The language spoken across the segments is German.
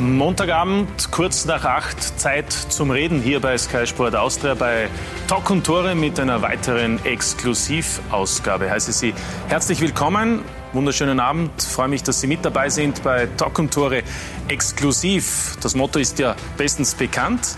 Montagabend, kurz nach acht, Zeit zum Reden hier bei Sky Sport Austria bei Talk und Tore mit einer weiteren Exklusivausgabe. Heiße Sie herzlich willkommen. Wunderschönen Abend. Freue mich, dass Sie mit dabei sind bei Talk und Tore exklusiv. Das Motto ist ja bestens bekannt.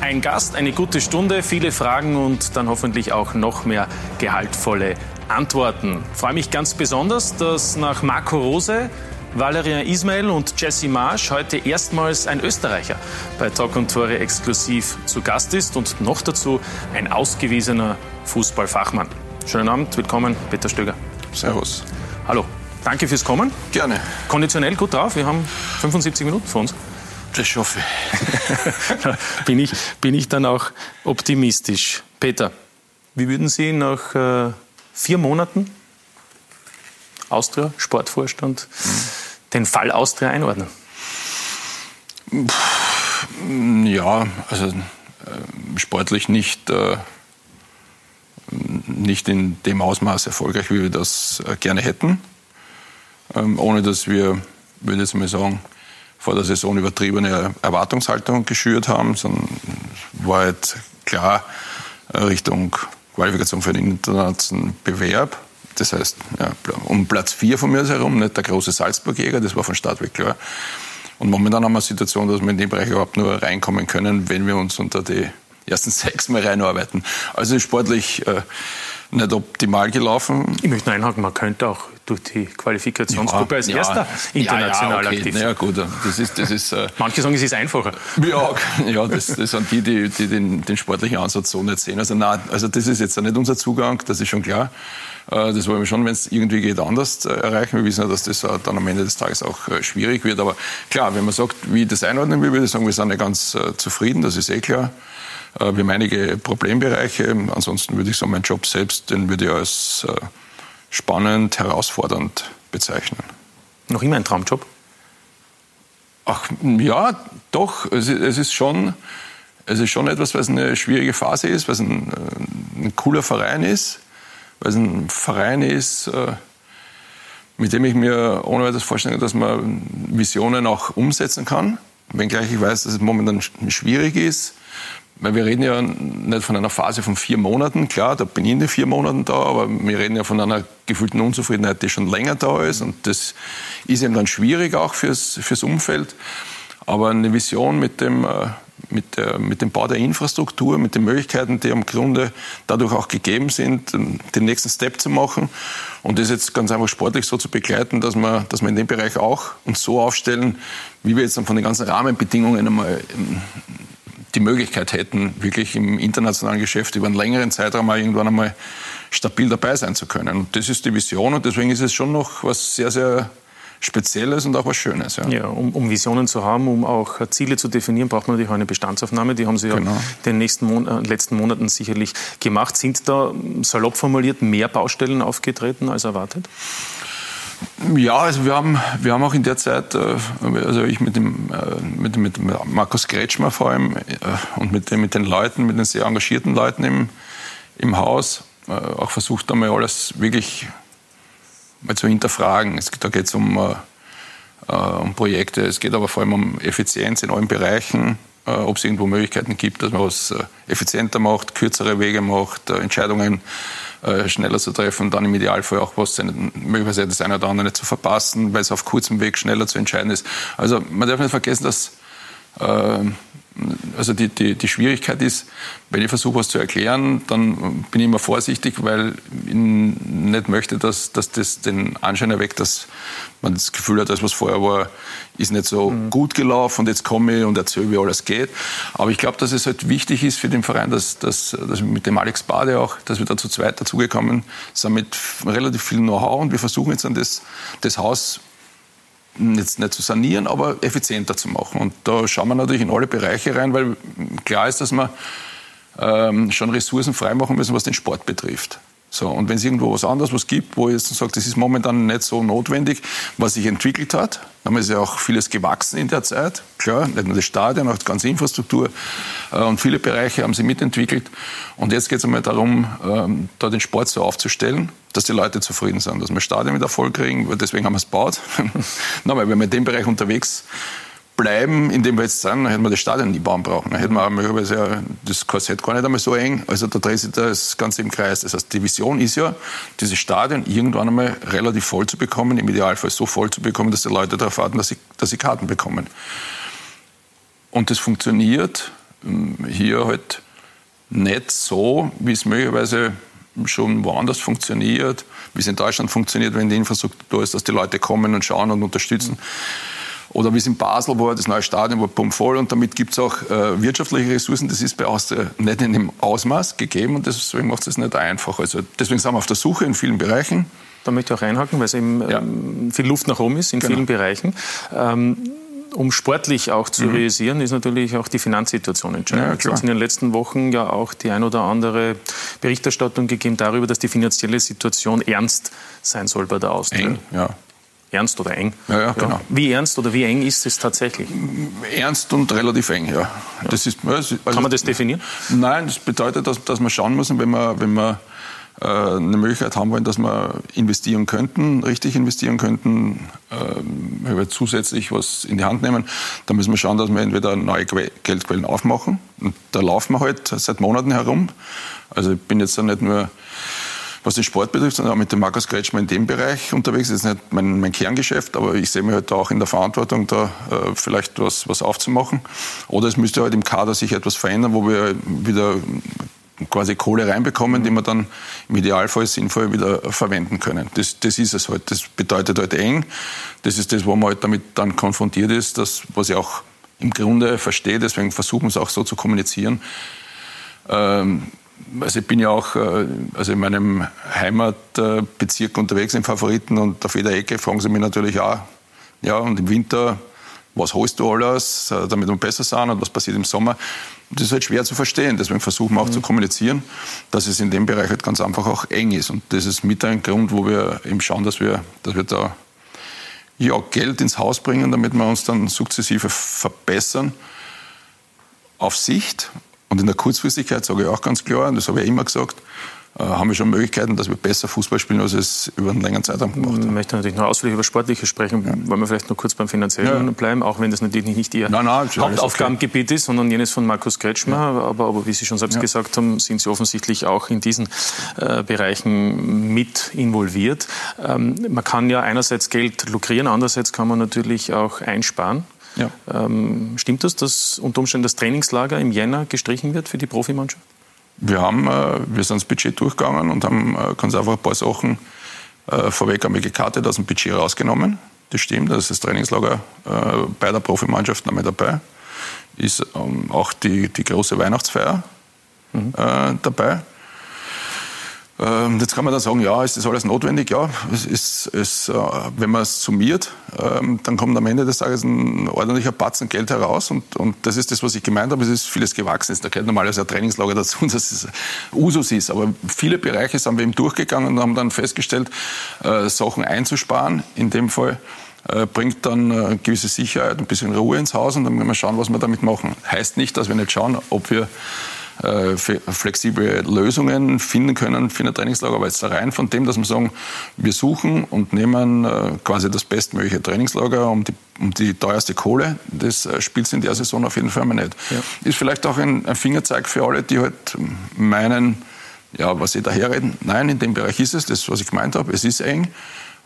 Ein Gast, eine gute Stunde, viele Fragen und dann hoffentlich auch noch mehr gehaltvolle Antworten. Freue mich ganz besonders, dass nach Marco Rose Valerian Ismail und Jesse Marsch heute erstmals ein Österreicher bei Talk und Tore exklusiv zu Gast ist und noch dazu ein ausgewiesener Fußballfachmann. Schönen Abend, willkommen, Peter Stöger. Servus. Hallo, danke fürs Kommen. Gerne. Konditionell gut drauf, wir haben 75 Minuten vor uns. Das hoffe ich. bin ich. Bin ich dann auch optimistisch. Peter, wie würden Sie nach äh, vier Monaten Austria, Sportvorstand, mhm den Fall Austria einordnen? Ja, also äh, sportlich nicht, äh, nicht in dem Ausmaß erfolgreich, wie wir das äh, gerne hätten. Ähm, ohne dass wir, würde ich jetzt mal sagen, vor der Saison übertriebene Erwartungshaltung geschürt haben, sondern war halt klar äh, Richtung Qualifikation für den internationalen Bewerb. Das heißt, ja, um Platz 4 von mir herum, nicht der große Salzburg-Jäger, das war von Start weg klar. Und momentan haben wir eine Situation, dass wir in dem Bereich überhaupt nur reinkommen können, wenn wir uns unter die ersten sechs mal reinarbeiten. Also sportlich äh, nicht optimal gelaufen. Ich möchte einhaken, man könnte auch durch die Qualifikationsgruppe ja, als ja, erster international ja, okay. aktiv. Ja gut, das ist... Das ist äh, Manche sagen, es ist einfacher. Ja, ja das, das sind die, die, die den, den, sportlichen Ansatz so nicht sehen. Also, nein, also das ist jetzt nicht unser Zugang, das ist schon klar. Äh, das wollen wir schon, wenn es irgendwie geht, anders äh, erreichen. Wir wissen ja, dass das äh, dann am Ende des Tages auch schwierig wird. Aber klar, wenn man sagt, wie ich das einordnen will, würde ich sagen, wir sind ja ganz zufrieden, das ist eh klar. Wir haben einige Problembereiche. Ansonsten würde ich sagen, mein Job selbst, den würde ich als spannend, herausfordernd bezeichnen. Noch immer ein Traumjob? Ach ja, doch. Es ist schon, es ist schon etwas, was eine schwierige Phase ist, was ein, ein cooler Verein ist weil es ein Verein ist, äh, mit dem ich mir ohne weiteres vorstellen kann, dass man Visionen auch umsetzen kann. Wenngleich ich weiß, dass es momentan schwierig ist. Weil wir reden ja nicht von einer Phase von vier Monaten. Klar, da bin ich in den vier Monaten da, aber wir reden ja von einer gefühlten Unzufriedenheit, die schon länger da ist. Und das ist eben dann schwierig auch fürs, fürs Umfeld. Aber eine Vision mit dem, äh, mit, der, mit dem Bau der Infrastruktur, mit den Möglichkeiten, die im Grunde dadurch auch gegeben sind, den nächsten Step zu machen und das jetzt ganz einfach sportlich so zu begleiten, dass wir, dass wir in dem Bereich auch uns so aufstellen, wie wir jetzt dann von den ganzen Rahmenbedingungen einmal ähm, die Möglichkeit hätten, wirklich im internationalen Geschäft über einen längeren Zeitraum mal irgendwann einmal stabil dabei sein zu können. Und das ist die Vision und deswegen ist es schon noch was sehr, sehr Spezielles und auch was Schönes. Ja, ja um, um, Visionen zu haben, um auch Ziele zu definieren, braucht man natürlich auch eine Bestandsaufnahme. Die haben Sie genau. ja in den Mon äh, letzten Monaten sicherlich gemacht. Sind da salopp formuliert mehr Baustellen aufgetreten als erwartet? Ja, also wir haben, wir haben auch in der Zeit, äh, also ich mit dem, äh, mit, mit Markus Kretschmer vor allem und mit, den, mit den Leuten, mit den sehr engagierten Leuten im, im Haus, auch versucht einmal alles wirklich mal zu hinterfragen. Es, da geht es um, äh, um Projekte, es geht aber vor allem um Effizienz in allen Bereichen, äh, ob es irgendwo Möglichkeiten gibt, dass man was äh, effizienter macht, kürzere Wege macht, äh, Entscheidungen äh, schneller zu treffen, dann im Idealfall auch was möglicherweise das eine oder andere zu verpassen, weil es auf kurzem Weg schneller zu entscheiden ist. Also man darf nicht vergessen, dass äh, also die, die, die Schwierigkeit ist, wenn ich versuche, was zu erklären, dann bin ich immer vorsichtig, weil ich nicht möchte, dass, dass das den Anschein erweckt, dass man das Gefühl hat, das, was vorher war, ist nicht so mhm. gut gelaufen und jetzt komme ich und erzähle, wie alles geht. Aber ich glaube, dass es halt wichtig ist für den Verein, dass, dass, dass mit dem Alex Bade auch, dass wir da zu zweit dazugekommen sind mit relativ viel Know-how und wir versuchen jetzt an das, das Haus jetzt nicht zu sanieren, aber effizienter zu machen. Und da schauen wir natürlich in alle Bereiche rein, weil klar ist, dass wir ähm, schon Ressourcen freimachen müssen, was den Sport betrifft. So, und wenn es irgendwo was anderes was gibt, wo ich jetzt sage, das ist momentan nicht so notwendig, was sich entwickelt hat, dann ist ja auch vieles gewachsen in der Zeit. Klar, nicht nur das Stadion, auch die ganze Infrastruktur äh, und viele Bereiche haben sie mitentwickelt. Und jetzt geht es einmal darum, ähm, da den Sport so aufzustellen, dass die Leute zufrieden sind, dass wir Stadion mit Erfolg kriegen, deswegen haben wir es gebaut. Nochmal, wenn wir in dem Bereich unterwegs bleiben, in dem wir jetzt sind, dann hätten wir das Stadion nie bauen brauchen. Dann hätten wir möglicherweise das Korsett gar nicht einmal so eng. Also da dreht sich das Ganze im Kreis. Das heißt, die Vision ist ja, dieses Stadion irgendwann einmal relativ voll zu bekommen, im Idealfall so voll zu bekommen, dass die Leute darauf warten, dass sie, dass sie Karten bekommen. Und das funktioniert hm, hier halt nicht so, wie es möglicherweise schon woanders funktioniert, wie es in Deutschland funktioniert, wenn die Infrastruktur ist, dass die Leute kommen und schauen und unterstützen. Mhm oder wie es in Basel war, das neue Stadion war pumpvoll und damit gibt es auch äh, wirtschaftliche Ressourcen. Das ist bei Austria nicht in dem Ausmaß gegeben und deswegen macht es nicht einfach. Also deswegen sind wir auf der Suche in vielen Bereichen. Da möchte ich auch einhaken, weil es eben ja. ähm, viel Luft nach oben ist in genau. vielen Bereichen. Ähm, um sportlich auch zu mhm. realisieren, ist natürlich auch die Finanzsituation entscheidend. Ja, es hat in den letzten Wochen ja auch die ein oder andere Berichterstattung gegeben darüber, dass die finanzielle Situation ernst sein soll bei der Austria. Eng, ja. Ernst oder eng? Ja, ja, genau. Wie ernst oder wie eng ist es tatsächlich? Ernst und relativ eng, ja. Das ist, also, Kann man das definieren? Nein, das bedeutet, dass, dass man schauen muss, wenn man, wenn man äh, eine Möglichkeit haben wollen, dass wir investieren könnten, richtig investieren könnten, äh, zusätzlich was in die Hand nehmen, dann müssen wir schauen, dass wir entweder neue Geldquellen aufmachen. Und da laufen wir halt seit Monaten herum. Also ich bin jetzt ja nicht nur was den Sport betrifft, sondern auch mit dem Markus Kretschmer in dem Bereich unterwegs. Das ist nicht mein, mein Kerngeschäft, aber ich sehe mich halt auch in der Verantwortung, da äh, vielleicht was, was aufzumachen. Oder es müsste halt im Kader sich etwas verändern, wo wir wieder quasi Kohle reinbekommen, die wir dann im Idealfall sinnvoll wieder verwenden können. Das, das ist es halt. Das bedeutet halt eng. Das ist das, wo man halt damit dann konfrontiert ist, das, was ich auch im Grunde verstehe. Deswegen versuchen wir es auch so zu kommunizieren. Ähm, also ich bin ja auch äh, also in meinem Heimatbezirk unterwegs im Favoriten und auf jeder Ecke fragen sie mich natürlich auch, ja, und im Winter, was holst du alles, äh, damit wir besser sind und was passiert im Sommer? Das ist halt schwer zu verstehen. Deswegen versuchen wir auch mhm. zu kommunizieren, dass es in dem Bereich halt ganz einfach auch eng ist. Und das ist mit ein Grund, wo wir eben schauen, dass wir, dass wir da ja, Geld ins Haus bringen, damit wir uns dann sukzessive verbessern auf Sicht. Und in der Kurzfristigkeit sage ich auch ganz klar, und das habe ich immer gesagt, äh, haben wir schon Möglichkeiten, dass wir besser Fußball spielen, als es über einen längeren Zeitraum gemacht haben. Ich möchte natürlich noch ausführlich über Sportliche sprechen. Ja. Wollen wir vielleicht noch kurz beim Finanziellen ja. bleiben, auch wenn das natürlich nicht Ihr nein, nein, Hauptaufgabengebiet okay. ist, sondern jenes von Markus Kretschmer. Ja. Aber, aber, wie Sie schon selbst gesagt haben, sind Sie offensichtlich auch in diesen äh, Bereichen mit involviert. Ähm, man kann ja einerseits Geld lukrieren, andererseits kann man natürlich auch einsparen. Ja. Ähm, stimmt das, dass unter Umständen das Trainingslager im Jänner gestrichen wird für die Profimannschaft? Wir, haben, äh, wir sind das Budget durchgegangen und haben äh, ganz einfach ein paar Sachen äh, vorweg einmal gekartet, aus dem Budget rausgenommen. Das stimmt, da ist das Trainingslager äh, bei der Profimannschaft noch mit dabei. Ist ähm, auch die, die große Weihnachtsfeier mhm. äh, dabei. Ähm, jetzt kann man dann sagen, ja, ist das alles notwendig? Ja, es ist, es, äh, wenn man es summiert, ähm, dann kommt am Ende des Tages ein ordentlicher Batzen Geld heraus. Und, und das ist das, was ich gemeint habe. Es ist vieles gewachsen. Da gehört normalerweise ein Trainingslager dazu, dass es Usus ist. Aber viele Bereiche sind wir eben durchgegangen und haben dann festgestellt, äh, Sachen einzusparen. In dem Fall äh, bringt dann eine gewisse Sicherheit, ein bisschen Ruhe ins Haus und dann müssen wir schauen, was wir damit machen. Heißt nicht, dass wir nicht schauen, ob wir äh, flexible Lösungen finden können für ein Trainingslager, aber jetzt rein von dem, dass wir sagen, wir suchen und nehmen äh, quasi das bestmögliche Trainingslager um die, um die teuerste Kohle, das äh, spielt in der Saison auf jeden Fall mal nicht. Ja. Ist vielleicht auch ein, ein Fingerzeig für alle, die halt meinen, ja, was sie daherreden. Nein, in dem Bereich ist es, das, was ich gemeint habe, es ist eng.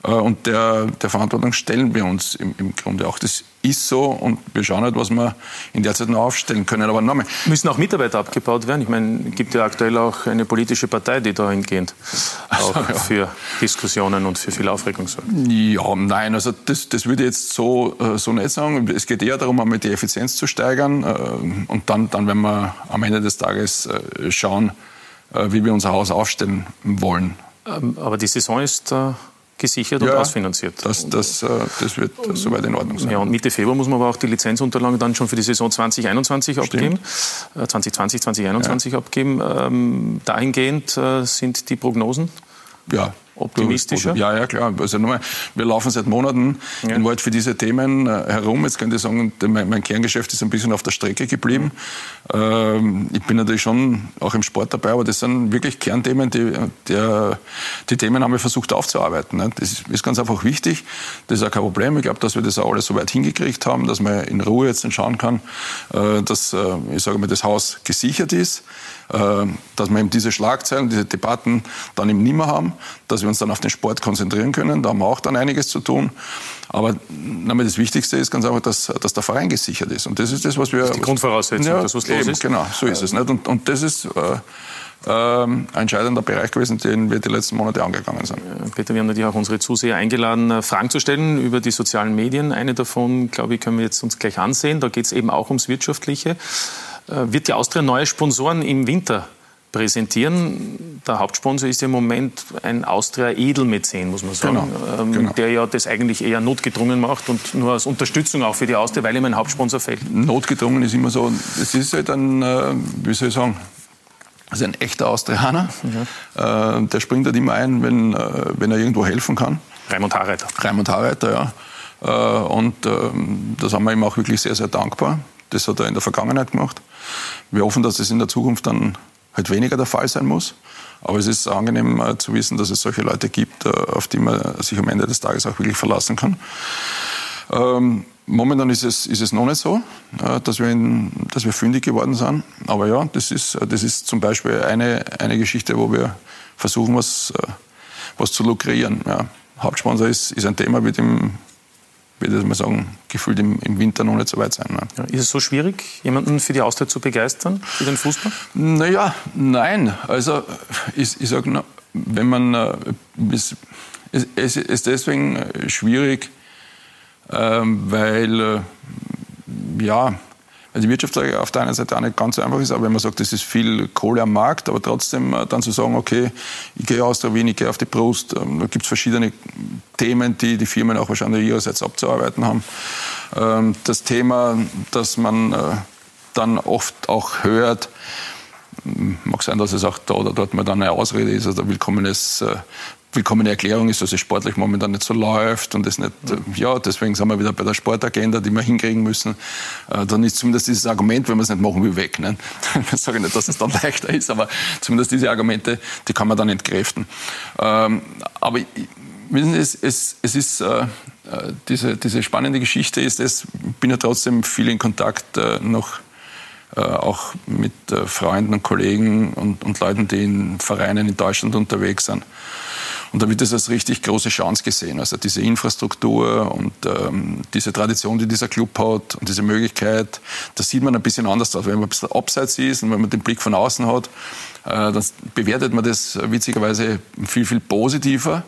Äh, und der, der Verantwortung stellen wir uns im, im Grunde auch. Das ist so und wir schauen halt, was wir in der Zeit noch aufstellen können. Aber nochmal. Müssen auch Mitarbeiter abgebaut werden? Ich meine, es gibt ja aktuell auch eine politische Partei, die dahingehend auch also, ja. für Diskussionen und für viel Aufregung sorgt. Ja, nein, also das, das würde ich jetzt so, äh, so nicht sagen. Es geht eher darum, einmal die Effizienz zu steigern äh, und dann, dann werden wir am Ende des Tages schauen, wie wir unser Haus aufstellen wollen. Ähm, aber die Saison ist gesichert ja, und ausfinanziert. Das, das, äh, das wird soweit in Ordnung sein. Ja, und Mitte Februar muss man aber auch die Lizenzunterlagen dann schon für die Saison 2021 abgeben, 2020, äh, 2021 ja. abgeben. Ähm, dahingehend äh, sind die Prognosen ja, optimistischer? Ja, ja, klar. Also nochmal, wir laufen seit Monaten ja. in Wald für diese Themen äh, herum. Jetzt könnte ich sagen, mein, mein, Kerngeschäft ist ein bisschen auf der Strecke geblieben. Ähm, ich bin natürlich schon auch im Sport dabei, aber das sind wirklich Kernthemen, die, der, die Themen haben wir versucht aufzuarbeiten. Ne? Das ist ganz einfach wichtig. Das ist auch kein Problem. Ich glaube, dass wir das auch alles so weit hingekriegt haben, dass man in Ruhe jetzt dann schauen kann, äh, dass, äh, ich sage mal, das Haus gesichert ist, dass wir eben diese Schlagzeilen, diese Debatten dann eben nicht mehr haben, dass wir uns dann auf den Sport konzentrieren können. Da haben wir auch dann einiges zu tun. Aber das Wichtigste ist ganz einfach, dass, dass der Verein gesichert ist. Und das ist das, was wir. Das ist die Grundvoraussetzung, ja, dass was los eben, ist. Genau, so ist es. Nicht? Und, und das ist. Äh, ähm, ein entscheidender Bereich gewesen, den wir die letzten Monate angegangen sind. Peter, wir haben natürlich auch unsere Zuseher eingeladen, äh, Fragen zu stellen über die sozialen Medien. Eine davon, glaube ich, können wir jetzt uns gleich ansehen. Da geht es eben auch ums Wirtschaftliche. Äh, wird die Austria neue Sponsoren im Winter präsentieren. Der Hauptsponsor ist im Moment ein Austria-Edelmäzen, muss man sagen, genau, ähm, genau. der ja das eigentlich eher notgedrungen macht und nur als Unterstützung auch für die Austria, weil ihm ein Hauptsponsor fehlt. Notgedrungen ist immer so, es ist halt ein, äh, wie soll ich sagen, also ein echter Austrianer. Mhm. Äh, der springt halt immer ein, wenn, äh, wenn er irgendwo helfen kann. Raimund Harreiter. Raimund Harreiter, ja. Äh, und ähm, da sind wir ihm auch wirklich sehr, sehr dankbar. Das hat er in der Vergangenheit gemacht. Wir hoffen, dass es in der Zukunft dann halt weniger der Fall sein muss. Aber es ist angenehm äh, zu wissen, dass es solche Leute gibt, äh, auf die man sich am Ende des Tages auch wirklich verlassen kann. Ähm, momentan ist es, ist es noch nicht so, äh, dass wir, in, dass wir fündig geworden sind. Aber ja, das ist, das ist zum Beispiel eine, eine Geschichte, wo wir versuchen, was, was zu lukrieren. Ja. Hauptsponsor ist, ist ein Thema, mit dem würde ich mal sagen, gefühlt im, im, Winter noch nicht so weit sein. Ne? Ja, ist es so schwierig, jemanden für die Austria zu begeistern, für den Fußball? Naja, nein. Also ich, ich sage, wenn man, äh, es, es ist deswegen schwierig, ähm, weil, äh, ja, weil die Wirtschaftslage auf der einen Seite auch nicht ganz so einfach ist, aber wenn man sagt, es ist viel Kohle am Markt, aber trotzdem äh, dann zu sagen, okay, ich gehe aus der Wien, ich gehe auf die Brust, ähm, da gibt es verschiedene Themen, die die Firmen auch wahrscheinlich ihrerseits abzuarbeiten haben. Ähm, das Thema, dass man äh, dann oft auch hört, mag sein, dass es auch da oder dort mal dann eine Ausrede ist, also willkommenes äh, willkommene Erklärung ist, dass es sportlich momentan nicht so läuft und es nicht, ja, deswegen sind wir wieder bei der Sportagenda, die wir hinkriegen müssen. Äh, dann ist zumindest dieses Argument, wenn wir es nicht machen, wie weg. Ne? Ich sage nicht, dass es dann leichter ist, aber zumindest diese Argumente, die kann man dann entkräften. Ähm, aber wissen Sie, es, es, es ist, äh, äh, diese, diese spannende Geschichte ist es, bin ja trotzdem viel in Kontakt äh, noch äh, auch mit äh, Freunden und Kollegen und, und Leuten, die in Vereinen in Deutschland unterwegs sind. Und da wird es als richtig große Chance gesehen. Also diese Infrastruktur und ähm, diese Tradition, die dieser Club hat und diese Möglichkeit, das sieht man ein bisschen anders aus. Wenn man ein bisschen abseits ist und wenn man den Blick von außen hat, äh, dann bewertet man das witzigerweise viel, viel positiver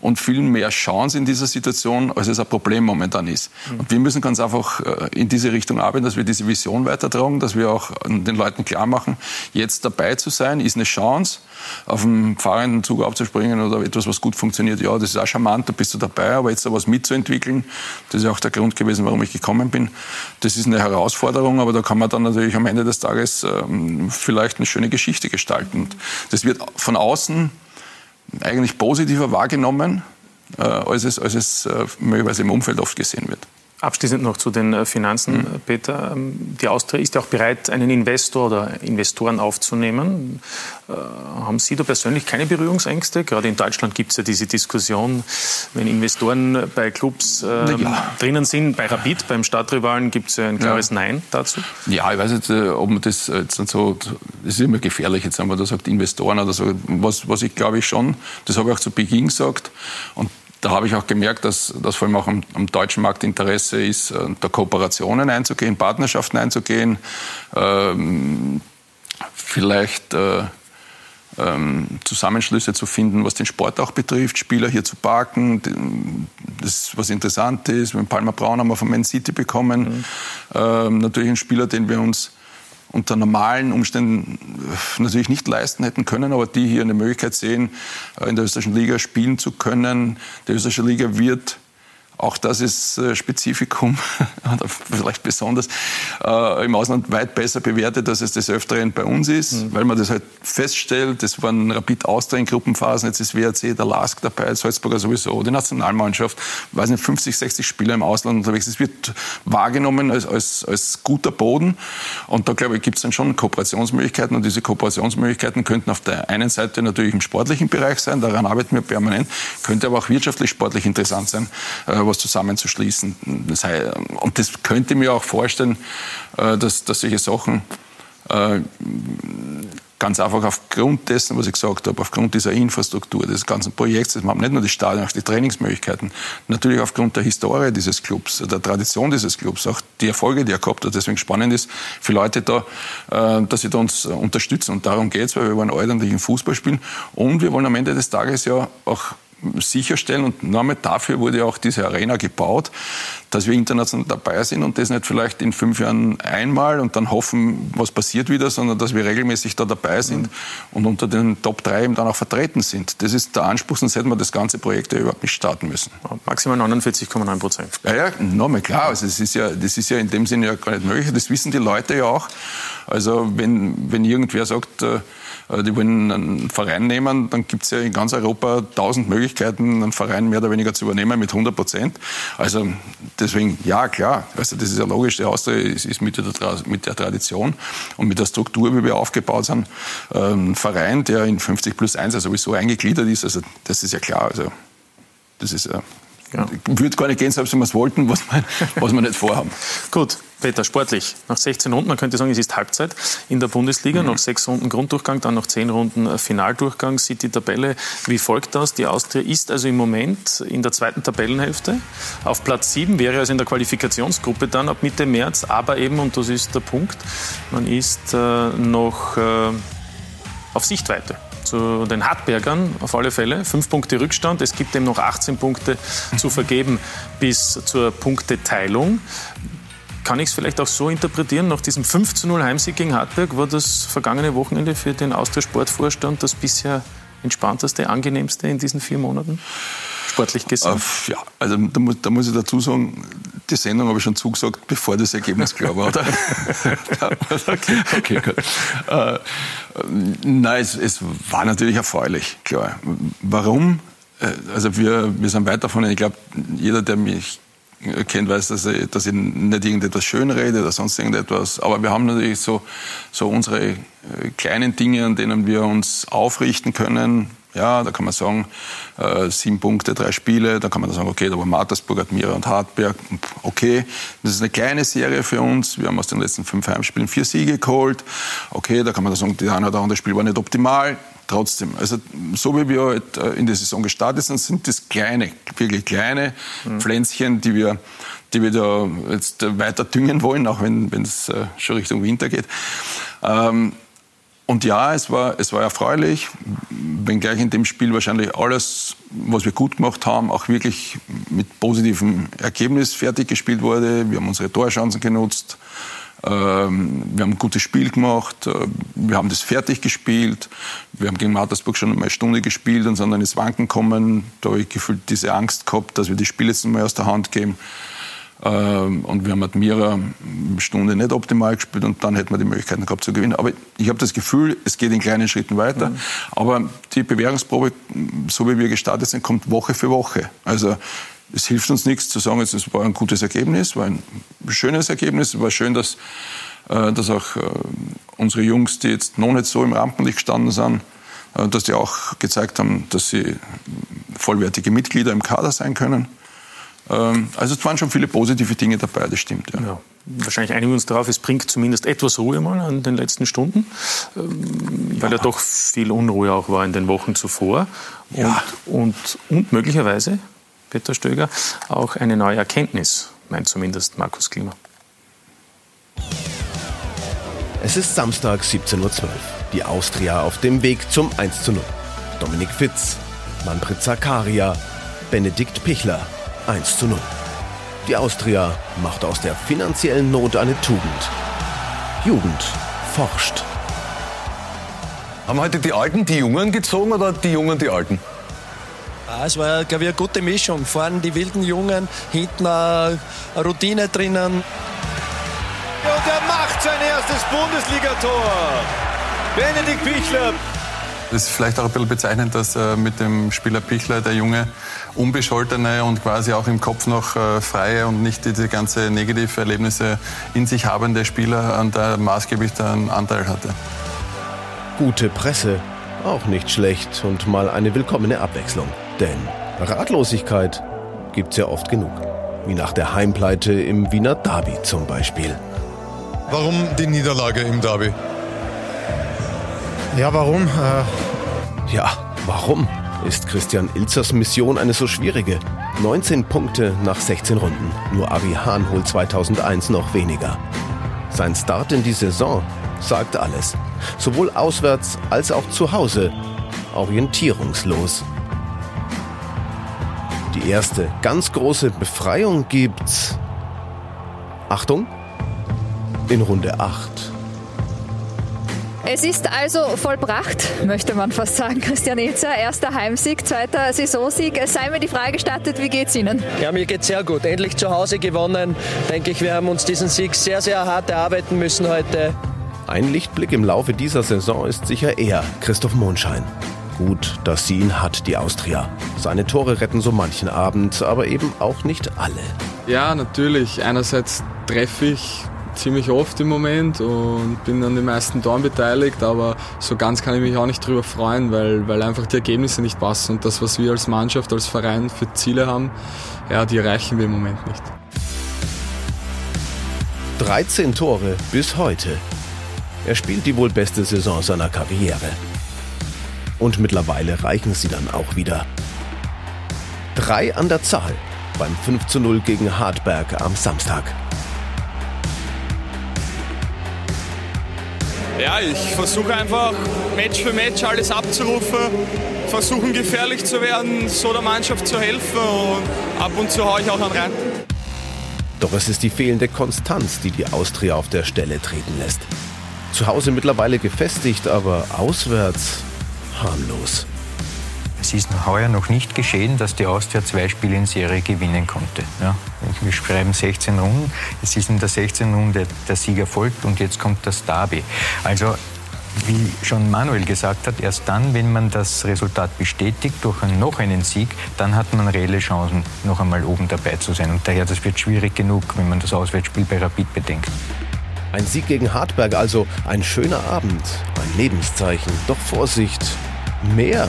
und viel mehr Chance in dieser Situation, als es ein Problem momentan ist. Mhm. Und wir müssen ganz einfach äh, in diese Richtung arbeiten, dass wir diese Vision weitertragen, dass wir auch den Leuten klar machen, jetzt dabei zu sein, ist eine Chance, auf dem fahrenden Zug aufzuspringen oder etwas, was gut funktioniert. Ja, das ist auch charmant, da bist du dabei, aber jetzt da was mitzuentwickeln, das ist auch der Grund gewesen, warum ich gekommen bin. Das ist eine Herausforderung, aber da kann man dann natürlich am Ende des Tages ähm, vielleicht eine schöne Geschichte gestalten. Das wird von außen eigentlich positiver wahrgenommen, äh, als es, als es äh, möglicherweise im Umfeld oft gesehen wird. Abschließend noch zu den äh, Finanzen, mhm. Peter. Ähm, die Austria ist ja auch bereit, einen Investor oder Investoren aufzunehmen. Äh, haben Sie da persönlich keine Berührungsängste? Gerade in Deutschland gibt es ja diese Diskussion, wenn Investoren bei Clubs äh, ja. drinnen sind. Bei Rapid, beim Stadtrivalen, gibt es ja ein klares ja. Nein dazu. Ja, ich weiß nicht, äh, ob man das jetzt so, das ist immer gefährlich, jetzt wenn man da sagt Investoren oder so. Was, was ich glaube ich schon, das habe ich auch zu Beginn gesagt. Und da habe ich auch gemerkt, dass, dass vor allem auch am, am deutschen Markt Interesse ist, äh, da Kooperationen einzugehen, Partnerschaften einzugehen, ähm, vielleicht äh, ähm, Zusammenschlüsse zu finden, was den Sport auch betrifft, Spieler hier zu parken. Das, was interessant ist, mit Palmer Braun haben wir von Man City bekommen. Mhm. Ähm, natürlich ein Spieler, den wir uns unter normalen Umständen äh, natürlich nicht leisten hätten können, aber die hier eine Möglichkeit sehen, äh, in der österreichischen Liga spielen zu können. Die österreichische Liga wird auch das ist äh, Spezifikum, oder vielleicht besonders, äh, im Ausland weit besser bewertet, dass es des Öfteren bei uns ist, mhm. weil man das halt feststellt, das waren Rapid Austria in Gruppenphasen, jetzt ist WRC, der LASK dabei, Salzburger sowieso, die Nationalmannschaft, weiß nicht, 50, 60 Spieler im Ausland unterwegs. Es wird wahrgenommen als, als, als guter Boden und da, glaube ich, gibt es dann schon Kooperationsmöglichkeiten und diese Kooperationsmöglichkeiten könnten auf der einen Seite natürlich im sportlichen Bereich sein, daran arbeiten wir permanent, könnte aber auch wirtschaftlich, sportlich interessant sein, äh, was zusammenzuschließen. Das heißt, und das könnte mir auch vorstellen, äh, dass, dass solche Sachen äh, ganz einfach aufgrund dessen, was ich gesagt habe, aufgrund dieser Infrastruktur, des ganzen Projekts, das haben nicht nur die Stadien, auch die Trainingsmöglichkeiten, natürlich aufgrund der Historie dieses Clubs, der Tradition dieses Clubs, auch die Erfolge, die er gehabt hat. Deswegen spannend ist für Leute da, äh, dass sie da uns unterstützen. Und darum geht es, weil wir wollen ordentlichen Fußball spielen und wir wollen am Ende des Tages ja auch sicherstellen. Und nur mit dafür wurde auch diese Arena gebaut, dass wir international dabei sind und das nicht vielleicht in fünf Jahren einmal und dann hoffen, was passiert wieder, sondern dass wir regelmäßig da dabei sind mhm. und unter den Top 3 eben dann auch vertreten sind. Das ist der Anspruch, sonst hätten wir das ganze Projekt ja überhaupt nicht starten müssen. Maximal 49,9 Prozent. Ja, ja, nochmal klar. Also das, ist ja, das ist ja in dem Sinne ja gar nicht möglich. Das wissen die Leute ja auch. Also wenn, wenn irgendwer sagt, äh, die wollen einen Verein nehmen, dann gibt es ja in ganz Europa tausend Möglichkeiten, einen Verein mehr oder weniger zu übernehmen mit 100 Prozent. Also deswegen, ja klar, also das ist ja logisch, der Austria ist, ist mit, der, mit, der, Tradition und mit der Struktur, wie wir aufgebaut sind, ähm, ein Verein, der in 50 plus 1 sowieso eingegliedert ist, also das ist ja klar. Also das ist ja ja. Würde gar nicht gehen, selbst wenn wir es wollten, was wir, was wir nicht vorhaben. Gut, Peter, sportlich. Nach 16 Runden, man könnte sagen, es ist Halbzeit in der Bundesliga. Mhm. Nach sechs Runden Grunddurchgang, dann noch zehn Runden äh, Finaldurchgang. Sieht die Tabelle wie folgt aus. Die Austria ist also im Moment in der zweiten Tabellenhälfte. Auf Platz 7 wäre also in der Qualifikationsgruppe dann ab Mitte März. Aber eben, und das ist der Punkt, man ist äh, noch äh, auf Sichtweite zu den Hartbergern auf alle Fälle. Fünf Punkte Rückstand. Es gibt eben noch 18 Punkte zu vergeben bis zur Punkteteilung. Kann ich es vielleicht auch so interpretieren, nach diesem 5 zu 0 Heimsieg gegen Hartberg war das vergangene Wochenende für den Austria Sportvorstand das bisher entspannteste, angenehmste in diesen vier Monaten? Sportlich gesehen? Äh, ja, also da muss, da muss ich dazu sagen, die Sendung habe ich schon zugesagt, bevor das Ergebnis klar war. okay, okay, gut. Äh, nein, es, es, war natürlich erfreulich, klar. Warum? Äh, also wir, wir sind weit davon, ich glaube, jeder, der mich kennt, weiß, dass ich, dass ich nicht irgendetwas schön rede oder sonst irgendetwas. Aber wir haben natürlich so, so unsere äh, kleinen Dinge, an denen wir uns aufrichten können. Ja, da kann man sagen, äh, sieben Punkte, drei Spiele. Da kann man sagen, okay, da war Mattersburg, Admira und Hartberg. Okay, das ist eine kleine Serie für uns. Wir haben aus den letzten fünf Heimspielen vier Siege geholt. Okay, da kann man sagen, die eine oder andere Spiel war nicht optimal. Trotzdem, also so wie wir halt äh, in der Saison gestartet sind, sind das kleine, wirklich kleine mhm. Pflänzchen, die wir, die wir da jetzt weiter düngen wollen, auch wenn es äh, schon Richtung Winter geht. Ähm, und ja, es war, es war erfreulich, wenngleich in dem Spiel wahrscheinlich alles, was wir gut gemacht haben, auch wirklich mit positivem Ergebnis fertig gespielt wurde. Wir haben unsere Torchancen genutzt. Ähm, wir haben ein gutes Spiel gemacht, äh, wir haben das fertig gespielt, wir haben gegen Mattersburg schon einmal eine Stunde gespielt und sind dann ins Wanken gekommen. Da habe ich gefühlt diese Angst gehabt, dass wir das Spiel jetzt mal aus der Hand geben. Ähm, und wir haben Admira eine Stunde nicht optimal gespielt und dann hätten wir die Möglichkeiten gehabt zu gewinnen. Aber ich habe das Gefühl, es geht in kleinen Schritten weiter. Mhm. Aber die Bewährungsprobe, so wie wir gestartet sind, kommt Woche für Woche. Also es hilft uns nichts zu sagen, es war ein gutes Ergebnis, war ein schönes Ergebnis. Es war schön, dass, äh, dass auch äh, unsere Jungs, die jetzt noch nicht so im Rampenlicht gestanden sind, äh, dass die auch gezeigt haben, dass sie vollwertige Mitglieder im Kader sein können. Ähm, also es waren schon viele positive Dinge dabei, das stimmt. Ja. ja. Wahrscheinlich einigen wir uns darauf, es bringt zumindest etwas Ruhe mal an den letzten Stunden, ähm, weil ja, ja doch viel Unruhe auch war in den Wochen zuvor. Und, ja. und, und möglicherweise, Peter Stöger, auch eine neue Erkenntnis, meint zumindest Markus Klima. Es ist Samstag 17.12 Uhr. Die Austria auf dem Weg zum 1 zu 0. Dominik Fitz, Manfred Zakaria, Benedikt Pichler 1 zu 0. Die Austria macht aus der finanziellen Not eine Tugend. Jugend forscht. Haben heute die Alten die Jungen gezogen oder die Jungen die Alten? Ah, es war, glaube ich, eine gute Mischung. Vorne die wilden Jungen, hinten eine Routine drinnen. Und er macht sein erstes Bundesligator. Benedikt Pichler. Es ist vielleicht auch ein bisschen bezeichnend, dass äh, mit dem Spieler Pichler der junge, unbescholtene und quasi auch im Kopf noch äh, freie und nicht diese ganze negative Erlebnisse in sich habende Spieler an der maßgeblich einen Anteil hatte. Gute Presse, auch nicht schlecht und mal eine willkommene Abwechslung. Denn Ratlosigkeit gibt's ja oft genug. Wie nach der Heimpleite im Wiener Derby zum Beispiel. Warum die Niederlage im Derby? Ja, warum? Äh ja, warum ist Christian Ilzers Mission eine so schwierige? 19 Punkte nach 16 Runden. Nur Avi Hahn holt 2001 noch weniger. Sein Start in die Saison sagt alles. Sowohl auswärts als auch zu Hause. Orientierungslos. Die erste ganz große Befreiung gibt's. Achtung! In Runde 8. Es ist also vollbracht, möchte man fast sagen. Christian Ilzer, erster Heimsieg, zweiter Saisonsieg. Sei mir die Frage gestattet, wie geht's Ihnen? Ja, mir geht's sehr gut. Endlich zu Hause gewonnen. Denke ich, wir haben uns diesen Sieg sehr, sehr hart erarbeiten müssen heute. Ein Lichtblick im Laufe dieser Saison ist sicher er, Christoph Mondschein. Gut, dass sie ihn hat, die Austria. Seine Tore retten so manchen Abend, aber eben auch nicht alle. Ja, natürlich. Einerseits treffe ich ziemlich oft im Moment und bin an den meisten Toren beteiligt, aber so ganz kann ich mich auch nicht drüber freuen, weil, weil einfach die Ergebnisse nicht passen und das, was wir als Mannschaft, als Verein für Ziele haben, ja, die erreichen wir im Moment nicht. 13 Tore bis heute. Er spielt die wohl beste Saison seiner Karriere. Und mittlerweile reichen sie dann auch wieder. Drei an der Zahl beim 5 zu 0 gegen Hartberg am Samstag. Ja, ich versuche einfach Match für Match alles abzurufen, versuchen gefährlich zu werden, so der Mannschaft zu helfen und ab und zu haue ich auch einen rein. Doch es ist die fehlende Konstanz, die die Austria auf der Stelle treten lässt. Zu Hause mittlerweile gefestigt, aber auswärts harmlos. Es ist heuer noch nicht geschehen, dass die Austria zwei Spiele in Serie gewinnen konnte. Ja, wir schreiben 16 Runden. Es ist in der 16. Runde der Sieger folgt und jetzt kommt das Derby. Also wie schon Manuel gesagt hat, erst dann, wenn man das Resultat bestätigt durch noch einen Sieg, dann hat man reelle Chancen, noch einmal oben dabei zu sein. Und daher, das wird schwierig genug, wenn man das Auswärtsspiel bei Rapid bedenkt. Ein Sieg gegen Hartberg also ein schöner Abend, ein Lebenszeichen. Doch Vorsicht, mehr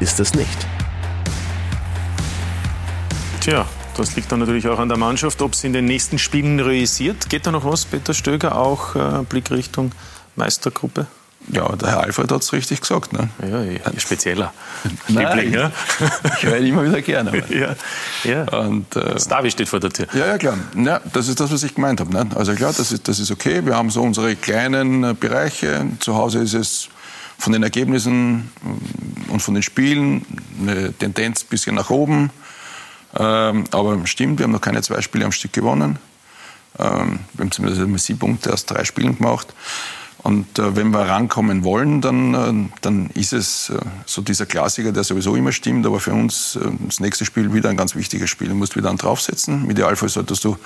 ist es nicht. Tja, das liegt dann natürlich auch an der Mannschaft, ob sie in den nächsten Spielen realisiert. Geht da noch was, Peter Stöger, auch äh, Blickrichtung Meistergruppe? Ja, der Herr Alfred hat es richtig gesagt. Ne? Ja, ja spezieller Liebling. Ja? Ich höre ihn immer wieder gerne. ja, ja. Und, äh, das Davi steht vor der Tür. Ja, ja, klar. Ja, das ist das, was ich gemeint habe. Ne? Also klar, das ist, das ist okay. Wir haben so unsere kleinen äh, Bereiche. Zu Hause ist es von den Ergebnissen äh, und von den Spielen eine Tendenz ein bisschen nach oben. Ähm, aber stimmt, wir haben noch keine zwei Spiele am Stück gewonnen. Ähm, wir haben zumindest sieben Punkte aus drei Spielen gemacht. Und äh, wenn wir rankommen wollen, dann, äh, dann ist es so dieser Klassiker, der sowieso immer stimmt. Aber für uns das nächste Spiel wieder ein ganz wichtiges Spiel. Du musst wieder einen draufsetzen. Im Idealfall solltest du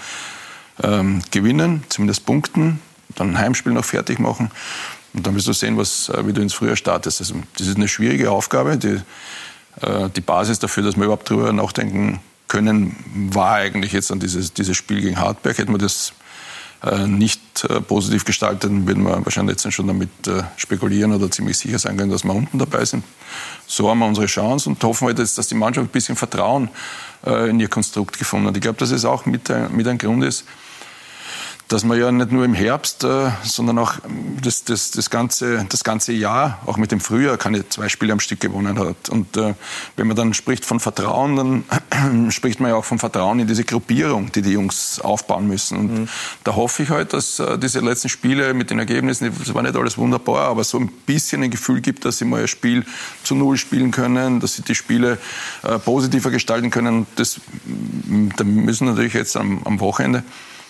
ähm, gewinnen, zumindest punkten, dann ein Heimspiel noch fertig machen. Und dann wirst du sehen, was, äh, wie du ins Frühjahr startest. Also, das ist eine schwierige Aufgabe. Die, äh, die Basis dafür, dass wir überhaupt darüber nachdenken können, war eigentlich jetzt an dieses, dieses Spiel gegen Hartberg. Hätten wir das äh, nicht positiv gestaltet, würden wir wahrscheinlich jetzt schon damit spekulieren oder ziemlich sicher sein können, dass wir unten dabei sind. So haben wir unsere Chance und hoffen wir jetzt, dass die Mannschaft ein bisschen Vertrauen in ihr Konstrukt gefunden hat. Ich glaube, dass es auch mit, mit ein Grund ist, dass man ja nicht nur im Herbst, äh, sondern auch das, das, das, ganze, das ganze Jahr, auch mit dem Frühjahr, keine zwei Spiele am Stück gewonnen hat. Und äh, wenn man dann spricht von Vertrauen, dann spricht man ja auch von Vertrauen in diese Gruppierung, die die Jungs aufbauen müssen. Und mhm. da hoffe ich halt, dass äh, diese letzten Spiele mit den Ergebnissen, das war nicht alles wunderbar, aber so ein bisschen ein Gefühl gibt, dass sie mal ein Spiel zu Null spielen können, dass sie die Spiele positiver gestalten können. Das, da müssen natürlich jetzt am, am Wochenende